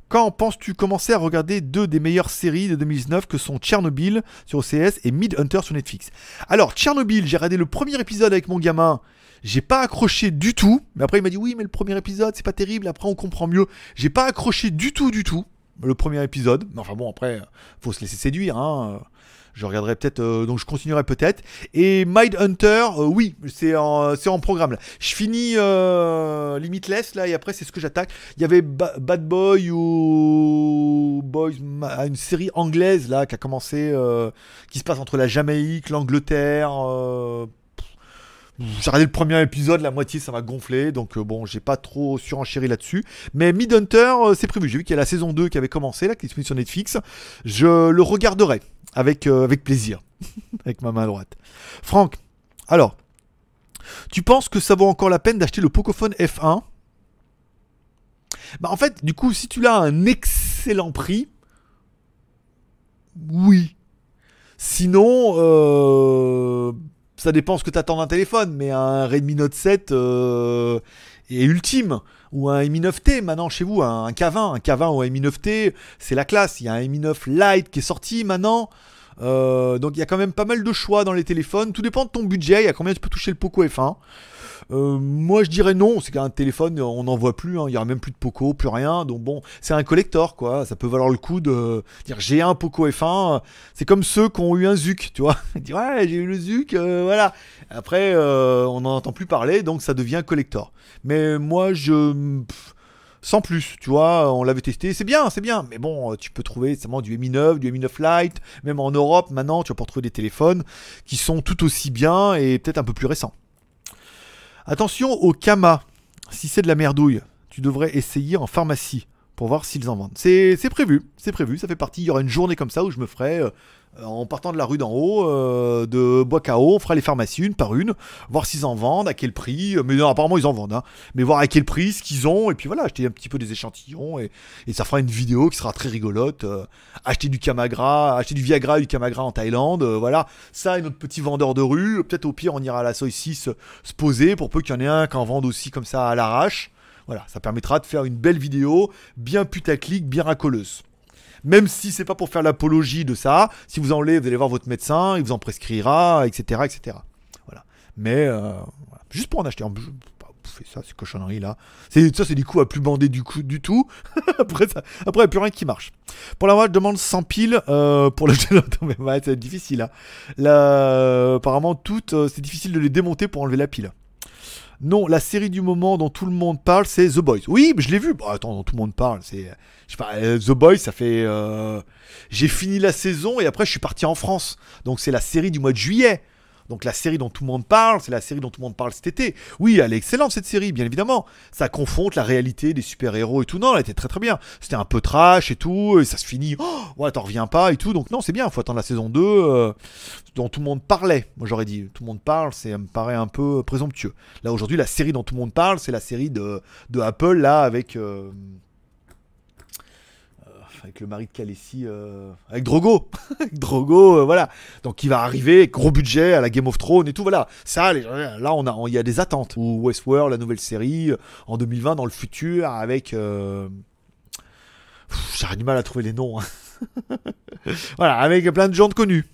Speaker 1: quand penses-tu? Commencer à regarder deux des meilleures séries de 2019 que sont Tchernobyl sur OCS et Midhunter sur Netflix? Alors Tchernobyl, j'ai regardé le premier épisode avec mon gamin. J'ai pas accroché du tout. Mais après il m'a dit oui mais le premier épisode c'est pas terrible. Après on comprend mieux. J'ai pas accroché du tout du tout le premier épisode. Mais enfin bon après faut se laisser séduire. Hein. Je regarderai peut-être, euh, donc je continuerai peut-être. Et Mindhunter, euh, oui, c'est en, c'est en programme là. Je finis euh, Limitless là et après c'est ce que j'attaque. Il y avait Ba- Bad Boy ou Boys, Ma- une série anglaise là qui a commencé, euh, qui se passe entre la Jamaïque, l'Angleterre. euh, j'ai regardé le premier épisode, la moitié ça m'a gonflé, donc euh, bon, j'ai pas trop surenchéri là-dessus. Mais Midhunter, euh, c'est prévu. J'ai vu qu'il y a la saison 2 qui avait commencé, là, qui est disponible sur Netflix. Je le regarderai avec, euh, avec plaisir, avec ma main droite. Franck, alors, tu penses que ça vaut encore la peine d'acheter le Pocophone F1 Bah en fait, du coup, si tu l'as à un excellent prix, oui. Sinon, euh, ça dépend ce que tu attends d'un téléphone, mais un Redmi Note 7 euh, est ultime. Ou un Mi 9T maintenant chez vous, un K20, un K20 ou un Mi 9T, c'est la classe. Il y a un Mi 9 Lite qui est sorti maintenant. Euh, donc il y a quand même pas mal de choix dans les téléphones. Tout dépend de ton budget. Il y a combien tu peux toucher le Poco F1. Euh, moi je dirais non, c'est qu'un téléphone on n'en voit plus, hein. il y aura même plus de Poco, plus rien, donc bon, c'est un collector quoi, ça peut valoir le coup de dire j'ai un Poco F1, c'est comme ceux qui ont eu un Zuc, tu vois, disent ouais j'ai eu le Zuc, euh, voilà, après euh, on n'en entend plus parler, donc ça devient collector. Mais moi je... sans plus, tu vois, on l'avait testé, c'est bien, c'est bien, mais bon, euh, tu peux trouver seulement du Mi 9, du Mi 9 Lite, même en Europe maintenant, tu vas pouvoir trouver des téléphones qui sont tout aussi bien et peut-être un peu plus récents. Attention au Kama. Si c'est de la merdouille, tu devrais essayer en pharmacie pour voir s'ils en vendent. C'est prévu, c'est prévu, ça fait partie. Il y aura une journée comme ça où je me ferai, euh, en partant de la rue d'en haut, euh, de Bois-Cao, on fera les pharmacies une par une, voir s'ils en vendent, à quel prix. euh, Mais non, apparemment ils en vendent, hein. mais voir à quel prix, ce qu'ils ont, et puis voilà, acheter un petit peu des échantillons, et, ça fera une vidéo qui sera très rigolote. acheter du Camagra, acheter du Viagra et du Camagra en Thaïlande, voilà. Ça et notre petit vendeur de rue. Peut-être au pire, on ira à la Soy 6 se poser pour peu qu'il y en ait un qui en vende aussi comme ça à l'arrache. Voilà, ça permettra de faire une belle vidéo, bien putaclic, bien racoleuse. Même si c'est pas pour faire l'apologie de ça, si vous en voulez, vous allez voir votre médecin, il vous en prescrira, etc. etc. Voilà. Mais euh, voilà. juste pour en acheter, en- ça, ces cochonneries là. C'est, ça, c'est des coups à plus bander du, coup, tout. après, après, il n'y a plus rien qui marche. Pour la moi, je demande 100 piles euh, pour le mais ouais, c'est difficile. Hein. Là, apparemment, toutes, euh, c'est difficile de les démonter pour enlever la pile. Non, la série du moment dont tout le monde parle, c'est The Boys. Oui, mais je l'ai vu. Bon, attends, dont tout le monde parle, c'est, je sais pas, euh, The Boys, ça fait, euh, j'ai fini la saison et après je suis parti en France. Donc c'est la série du mois de juillet. Donc la série dont tout le monde parle, c'est la série dont tout le monde parle cet été. Oui, elle est excellente cette série, bien évidemment. Ça confronte la réalité des super-héros et tout. Non, elle était très très bien. C'était un peu trash et tout, et ça se finit. Oh, ouais, t'en reviens pas et tout. Donc non, c'est bien, faut attendre la saison 2 euh, dont tout le monde parlait. Moi j'aurais dit, tout le monde parle, c'est ça me paraît un peu présomptueux. Là aujourd'hui, la série dont tout le monde parle, c'est la série de, Apple là avec. euh, avec le mari de Khaleesi, euh, avec Drogo, avec Drogo, euh, voilà. Donc il va arriver, gros budget à la Game of Thrones et tout, voilà. Ça, là on a, il y a des attentes. Ou Westworld, la nouvelle série euh, en 2020 dans le futur avec. euh, J'aurais du mal à trouver les noms. hein. voilà, avec plein de gens de connus.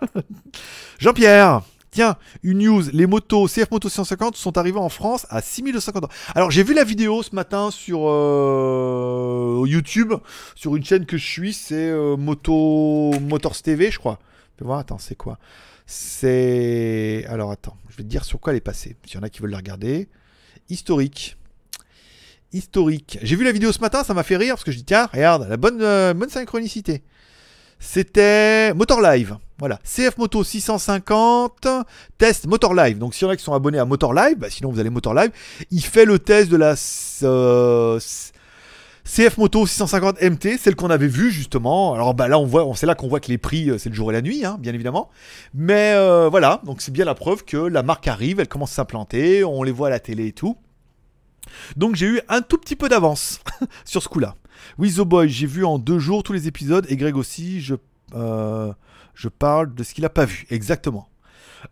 Speaker 1: Jean-Pierre. Tiens, une news, les motos CF Moto 150 sont arrivées en France à 6250 euros. Alors j'ai vu la vidéo ce matin sur euh, YouTube, sur une chaîne que je suis, c'est euh, Moto Motors TV, je crois. Tu voir, attends, c'est quoi? C'est... Alors attends, je vais te dire sur quoi elle est passée, s'il y en a qui veulent la regarder. Historique. Historique. J'ai vu la vidéo ce matin, ça m'a fait rire, parce que je dis, tiens, regarde, la bonne, euh, bonne synchronicité. C'était Motor Live. Voilà. CF Moto 650, test Motor Live. Donc, s'il y en a qui sont abonnés à Motor Live, bah, sinon vous allez Motor Live. Il fait le test de la euh, CF Moto 650 MT, celle qu'on avait vue justement. Alors bah là on voit, c'est là qu'on voit que les prix euh, c'est le jour et la nuit, hein, bien évidemment. Mais euh, voilà, donc c'est bien la preuve que la marque arrive, elle commence à s'implanter, on les voit à la télé et tout. Donc j'ai eu un tout petit peu d'avance sur ce coup-là. Oui, The Boy, j'ai vu en deux jours tous les épisodes et Greg aussi. Je, euh, je parle de ce qu'il a pas vu, exactement.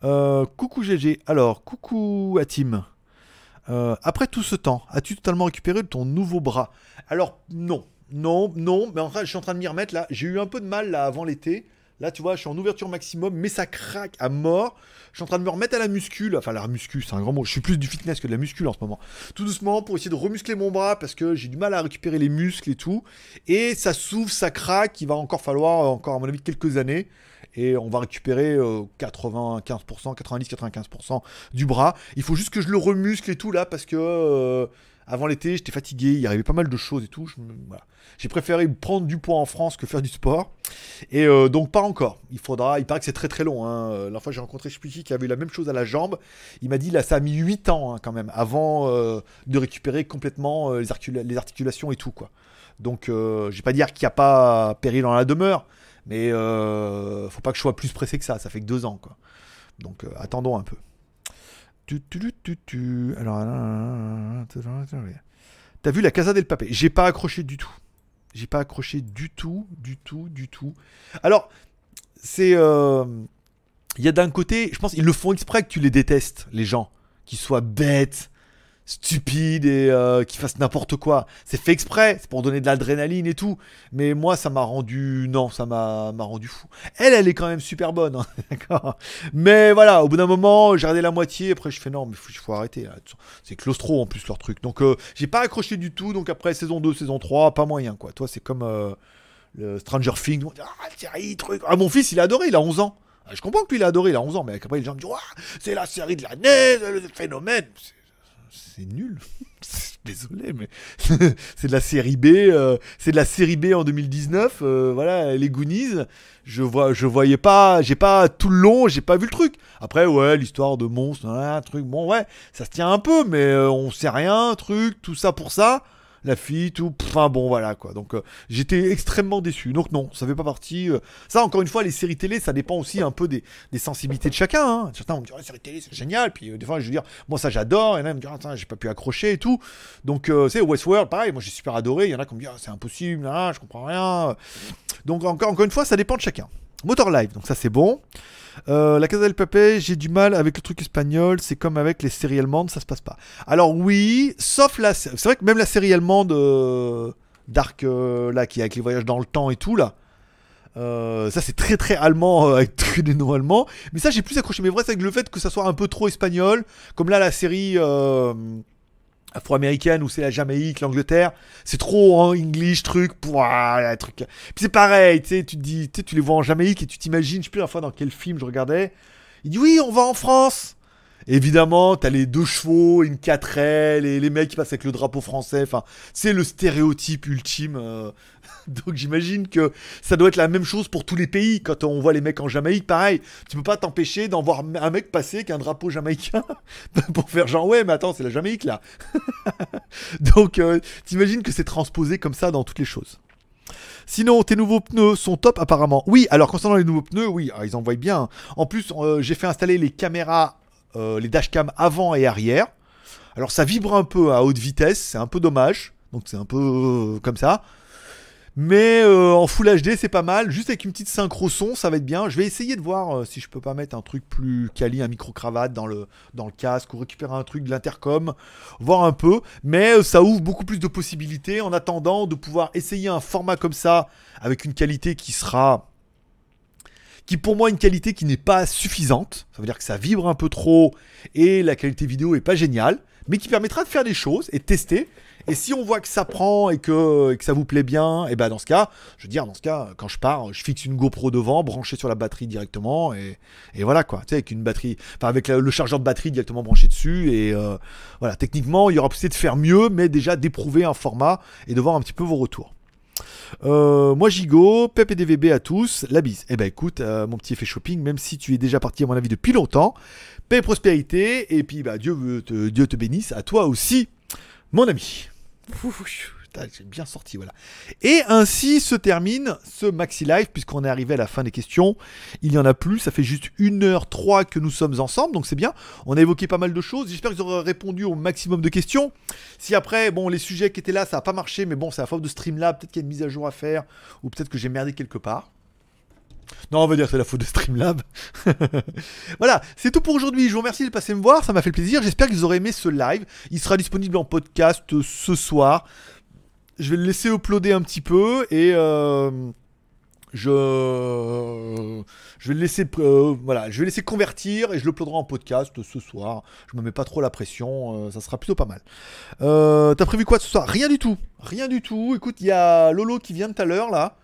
Speaker 1: Euh, coucou GG. Alors, coucou Atim. Euh, après tout ce temps, as-tu totalement récupéré ton nouveau bras? Alors, non. Non, non, mais en fait, je suis en train de m'y remettre là. J'ai eu un peu de mal là avant l'été. Là, tu vois, je suis en ouverture maximum, mais ça craque à mort. Je suis en train de me remettre à la muscule. Enfin, la muscu, c'est un grand mot. Je suis plus du fitness que de la muscule en ce moment. Tout doucement pour essayer de remuscler mon bras parce que j'ai du mal à récupérer les muscles et tout. Et ça s'ouvre, ça craque. Il va encore falloir, euh, encore à mon avis, quelques années. Et on va récupérer euh, 95%, 90-95% du bras. Il faut juste que je le remuscle et tout là parce que euh, avant l'été, j'étais fatigué. Il arrivait pas mal de choses et tout. J'ai préféré prendre du poids en France que faire du sport. Et euh, donc pas encore. Il faudra. Il paraît que c'est très très long. Hein. Euh, La fois j'ai rencontré plus qui avait eu la même chose à la jambe. Il m'a dit là ça a mis 8 ans hein, quand même avant euh, de récupérer complètement les, articula- les articulations et tout quoi. Donc je vais pas dire qu'il n'y a pas péril dans la demeure, mais faut pas que je sois plus pressé que ça. Ça fait que deux ans quoi. Donc attendons un peu. Alors. T'as vu la Casa del Papel J'ai pas accroché du tout. J'ai pas accroché du tout, du tout, du tout. Alors, c'est. euh, Il y a d'un côté, je pense ils le font exprès que tu les détestes, les gens. Qu'ils soient bêtes, stupides et euh, qu'ils fassent n'importe quoi. C'est fait exprès, c'est pour donner de l'adrénaline et tout. Mais moi, ça m'a rendu. Non, ça m'a rendu fou. Elle, elle est quand même super bonne, hein, d'accord Mais voilà, au bout d'un moment, j'ai regardé la moitié, après je fais non, mais faut, faut arrêter. C'est claustro en plus leur truc. Donc euh, j'ai pas accroché du tout. Donc après saison 2, saison 3, pas moyen quoi. Toi, c'est comme euh, Stranger Things. Ah, truc. Ah, mon fils, il a adoré, il a 11 ans. Ah, Je comprends que lui, il a adoré, il a 11 ans. Mais après, les gens me disent, Ouah, c'est la série de l'année, le phénomène. C'est- nul. Désolé, mais c'est de la série B. euh, c'est de la série B en 2019. euh, voilà, les Goonies. Je vois, je voyais pas, j'ai pas tout le long, j'ai pas vu le truc. Après, ouais, l'histoire de monstres, un truc. Bon, ouais, ça se tient un peu, mais euh, on sait rien, truc, tout ça pour ça. La fille, tout. Enfin bon, voilà quoi. Donc euh, j'étais extrêmement déçu. Donc non, ça fait pas partie. euh, Ça, encore une fois, les séries télé, ça dépend aussi un peu des, des sensibilités de chacun. hein. Certains vont me dire, ouais, série télé, c'est génial. Puis euh, des fois, je veux dire, moi ça j'adore. Et là, ils me disent, attends, j'ai pas pu accrocher et tout. Donc, c'est Westworld, pareil, moi j'ai super adoré. Il y en a qui me disent, ah, c'est impossible, là, je comprends rien. Donc, encore, encore une fois, ça dépend de chacun. Motor Live, donc ça c'est bon. Euh, la Casa del Papel, j'ai du mal avec le truc espagnol, c'est comme avec les séries allemandes, ça se passe pas. Alors oui, sauf la... C'est vrai que même la série allemande euh, Dark, euh, là, qui est avec les voyages dans le temps et tout, là, ça c'est très très allemand avec tous des noms allemands. Mais ça j'ai plus accroché. Mais vrai c'est avec le fait que ça soit un peu trop espagnol. Comme là la série afro-américaine où c'est la Jamaïque, l'Angleterre. C'est trop en English truc. Là, truc. Puis c'est pareil, tu sais, tu te dis, tu tu les vois en Jamaïque et tu t'imagines, je sais plus la fois dans quel film je regardais. Il dit oui on va en France. Évidemment, t'as les deux chevaux, une 4L, et les mecs qui passent avec le drapeau français. Enfin, c'est le stéréotype ultime. euh. Donc j'imagine que ça doit être la même chose pour tous les pays. Quand on voit les mecs en Jamaïque, pareil, tu peux pas t'empêcher d'en voir un mec passer avec un drapeau jamaïcain pour faire genre ouais, mais attends, c'est la Jamaïque là. Donc euh, t'imagines que c'est transposé comme ça dans toutes les choses. Sinon, tes nouveaux pneus sont top apparemment. Oui, alors concernant les nouveaux pneus, oui, ah, ils envoient bien. En plus, euh, j'ai fait installer les caméras, euh, les dashcam avant et arrière. Alors ça vibre un peu à haute vitesse, c'est un peu dommage. Donc c'est un peu comme ça. Mais euh, en Full HD, c'est pas mal. Juste avec une petite synchro son, ça va être bien. Je vais essayer de voir euh, si je peux pas mettre un truc plus quali, un micro-cravate dans le, casque ou récupérer un truc de l'intercom. Voir un peu. Mais euh, ça ouvre beaucoup plus de possibilités en attendant de pouvoir essayer un format comme ça avec une qualité qui sera qui pour moi une qualité qui n'est pas suffisante. Ça veut dire que ça vibre un peu trop et la qualité vidéo est pas géniale, mais qui permettra de faire des choses et de tester. Et si on voit que ça prend et que, que ça vous plaît bien, et ben dans ce cas, je veux dire, dans ce cas, quand je pars, je fixe une GoPro devant, branchée sur la batterie directement, et, et voilà quoi. Tu sais, avec une batterie, enfin avec le, chargeur de batterie directement branché dessus, et euh, voilà. Techniquement, il y aura possibilité de faire mieux, mais déjà d'éprouver un format et de voir un petit peu vos retours. Euh, moi Gigo, Pep DVB à tous, la bise. Eh ben écoute, euh, mon petit effet shopping, même si tu es déjà parti à mon avis depuis longtemps, paix et prospérité, et puis bah Dieu, te, Dieu te bénisse, à toi aussi, mon ami. J'ai bien sorti, voilà. Et ainsi se termine ce Maxi Live, puisqu'on est arrivé à la fin des questions. Il n'y en a plus, ça fait juste 1h03 que nous sommes ensemble, donc c'est bien. On a évoqué pas mal de choses. J'espère que vous aurez répondu au maximum de questions. Si après, bon, les sujets qui étaient là, ça n'a pas marché, mais bon, c'est la faute de Streamlab, peut-être qu'il y a une mise à jour à faire, ou peut-être que j'ai merdé quelque part. Non, on va dire que c'est la faute de Streamlab. voilà, c'est tout pour aujourd'hui. Je vous remercie de passer me voir, ça m'a fait plaisir. J'espère que vous aurez aimé ce live. Il sera disponible en podcast euh, ce soir. Je vais le laisser uploader un petit peu et euh, je je vais le laisser euh, convertir et je le uploaderai en podcast ce soir. Je me mets pas trop la pression, euh, ça sera plutôt pas mal. Euh, T'as prévu quoi ce soir? Rien du tout, rien du tout. Écoute, il y a Lolo qui vient tout à l'heure là.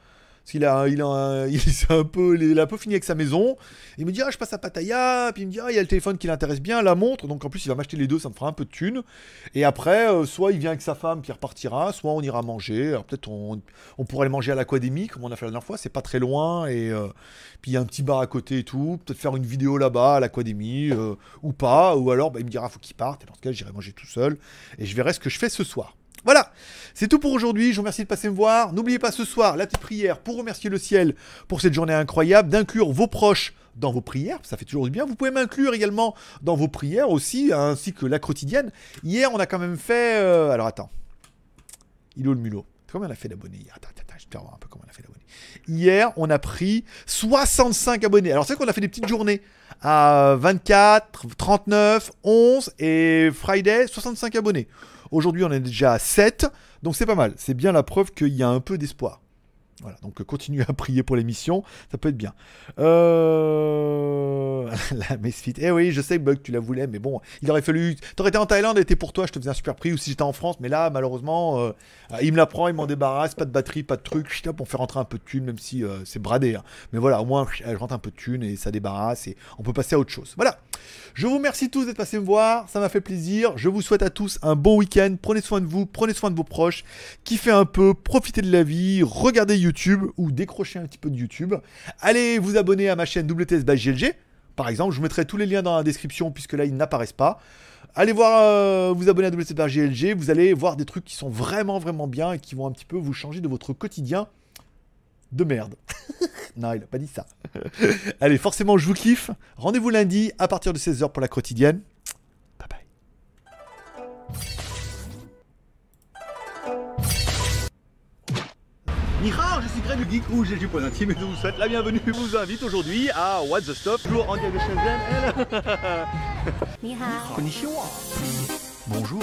Speaker 1: Parce qu'il a, il a, un peu, fini avec sa maison. Il me dit, ah, je passe à Pattaya. Puis il me dit, ah, il y a le téléphone qui l'intéresse bien, la montre. Donc en plus, il va m'acheter les deux, ça me fera un peu de thunes. Et après, euh, soit il vient avec sa femme qui repartira, soit on ira manger. Alors peut-être on, pourrait aller manger à l'Académie, comme on a fait la dernière fois. C'est pas très loin. Et euh, puis il y a un petit bar à côté et tout. Peut-être faire une vidéo là-bas à l'Académie, euh, ou pas. Ou alors, bah, il me dira, faut qu'il parte. Et dans ce cas, j'irai manger tout seul. Et je verrai ce que je fais ce soir. Voilà, c'est tout pour aujourd'hui. Je vous remercie de passer me voir. N'oubliez pas ce soir la petite prière pour remercier le ciel pour cette journée incroyable, d'inclure vos proches dans vos prières, ça fait toujours du bien. Vous pouvez m'inclure également dans vos prières aussi, ainsi que la quotidienne. Hier, on a quand même fait. euh, Alors attends. Il le mulot Combien on a fait d'abonnés hier? Attends, attends, je te voir un peu comment on a fait d'abonnés. Hier, on a pris 65 abonnés. Alors c'est qu'on a fait des petites journées à 24, 39, 11 et Friday, 65 abonnés. Aujourd'hui, on est déjà à 7, donc c'est pas mal. C'est bien la preuve qu'il y a un peu d'espoir. Voilà, donc continuez à prier pour l'émission, ça peut être bien. Euh... la Mesfit. Eh oui, je sais, Bug, tu la voulais, mais bon, il aurait fallu. T'aurais été en Thaïlande, était pour toi, je te faisais un super prix, ou si j'étais en France, mais là, malheureusement, euh, il me la prend, il m'en débarrasse, pas de batterie, pas de truc, hop, on fait rentrer un peu de thunes, même si euh, c'est bradé. hein. Mais voilà, au moins, elle rentre un peu de thunes et ça débarrasse, et on peut passer à autre chose. Voilà. Je vous remercie tous d'être passés me voir, ça m'a fait plaisir. Je vous souhaite à tous un bon week-end. Prenez soin de vous, prenez soin de vos proches, kiffez un peu, profitez de la vie, regardez YouTube ou décrochez un petit peu de YouTube. Allez vous abonner à ma chaîne WTS by GLG. Par exemple, je mettrai tous les liens dans la description puisque là ils n'apparaissent pas. Allez voir, euh, vous abonner à WTS by GLG, vous allez voir des trucs qui sont vraiment vraiment bien et qui vont un petit peu vous changer de votre quotidien de merde. Non, il n'a pas dit ça. Allez, forcément, je vous kiffe. Rendez-vous lundi à partir de 16h pour la quotidienne. Bye bye. Nihao, je suis Greg du Geek ou et du Point Intime et je vous souhaite la bienvenue. Je vous invite aujourd'hui à What the Stuff, toujours en direct de Shenzhen. Bonjour.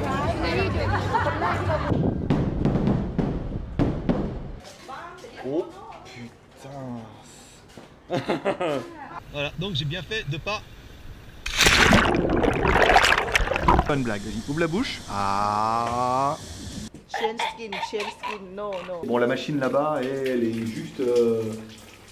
Speaker 1: voilà, donc j'ai bien fait de pas. Pas une blague, vas-y, ouvre la bouche. Ah.
Speaker 3: Change skin, change skin. No, no.
Speaker 1: Bon, la machine là-bas, elle est juste. euh,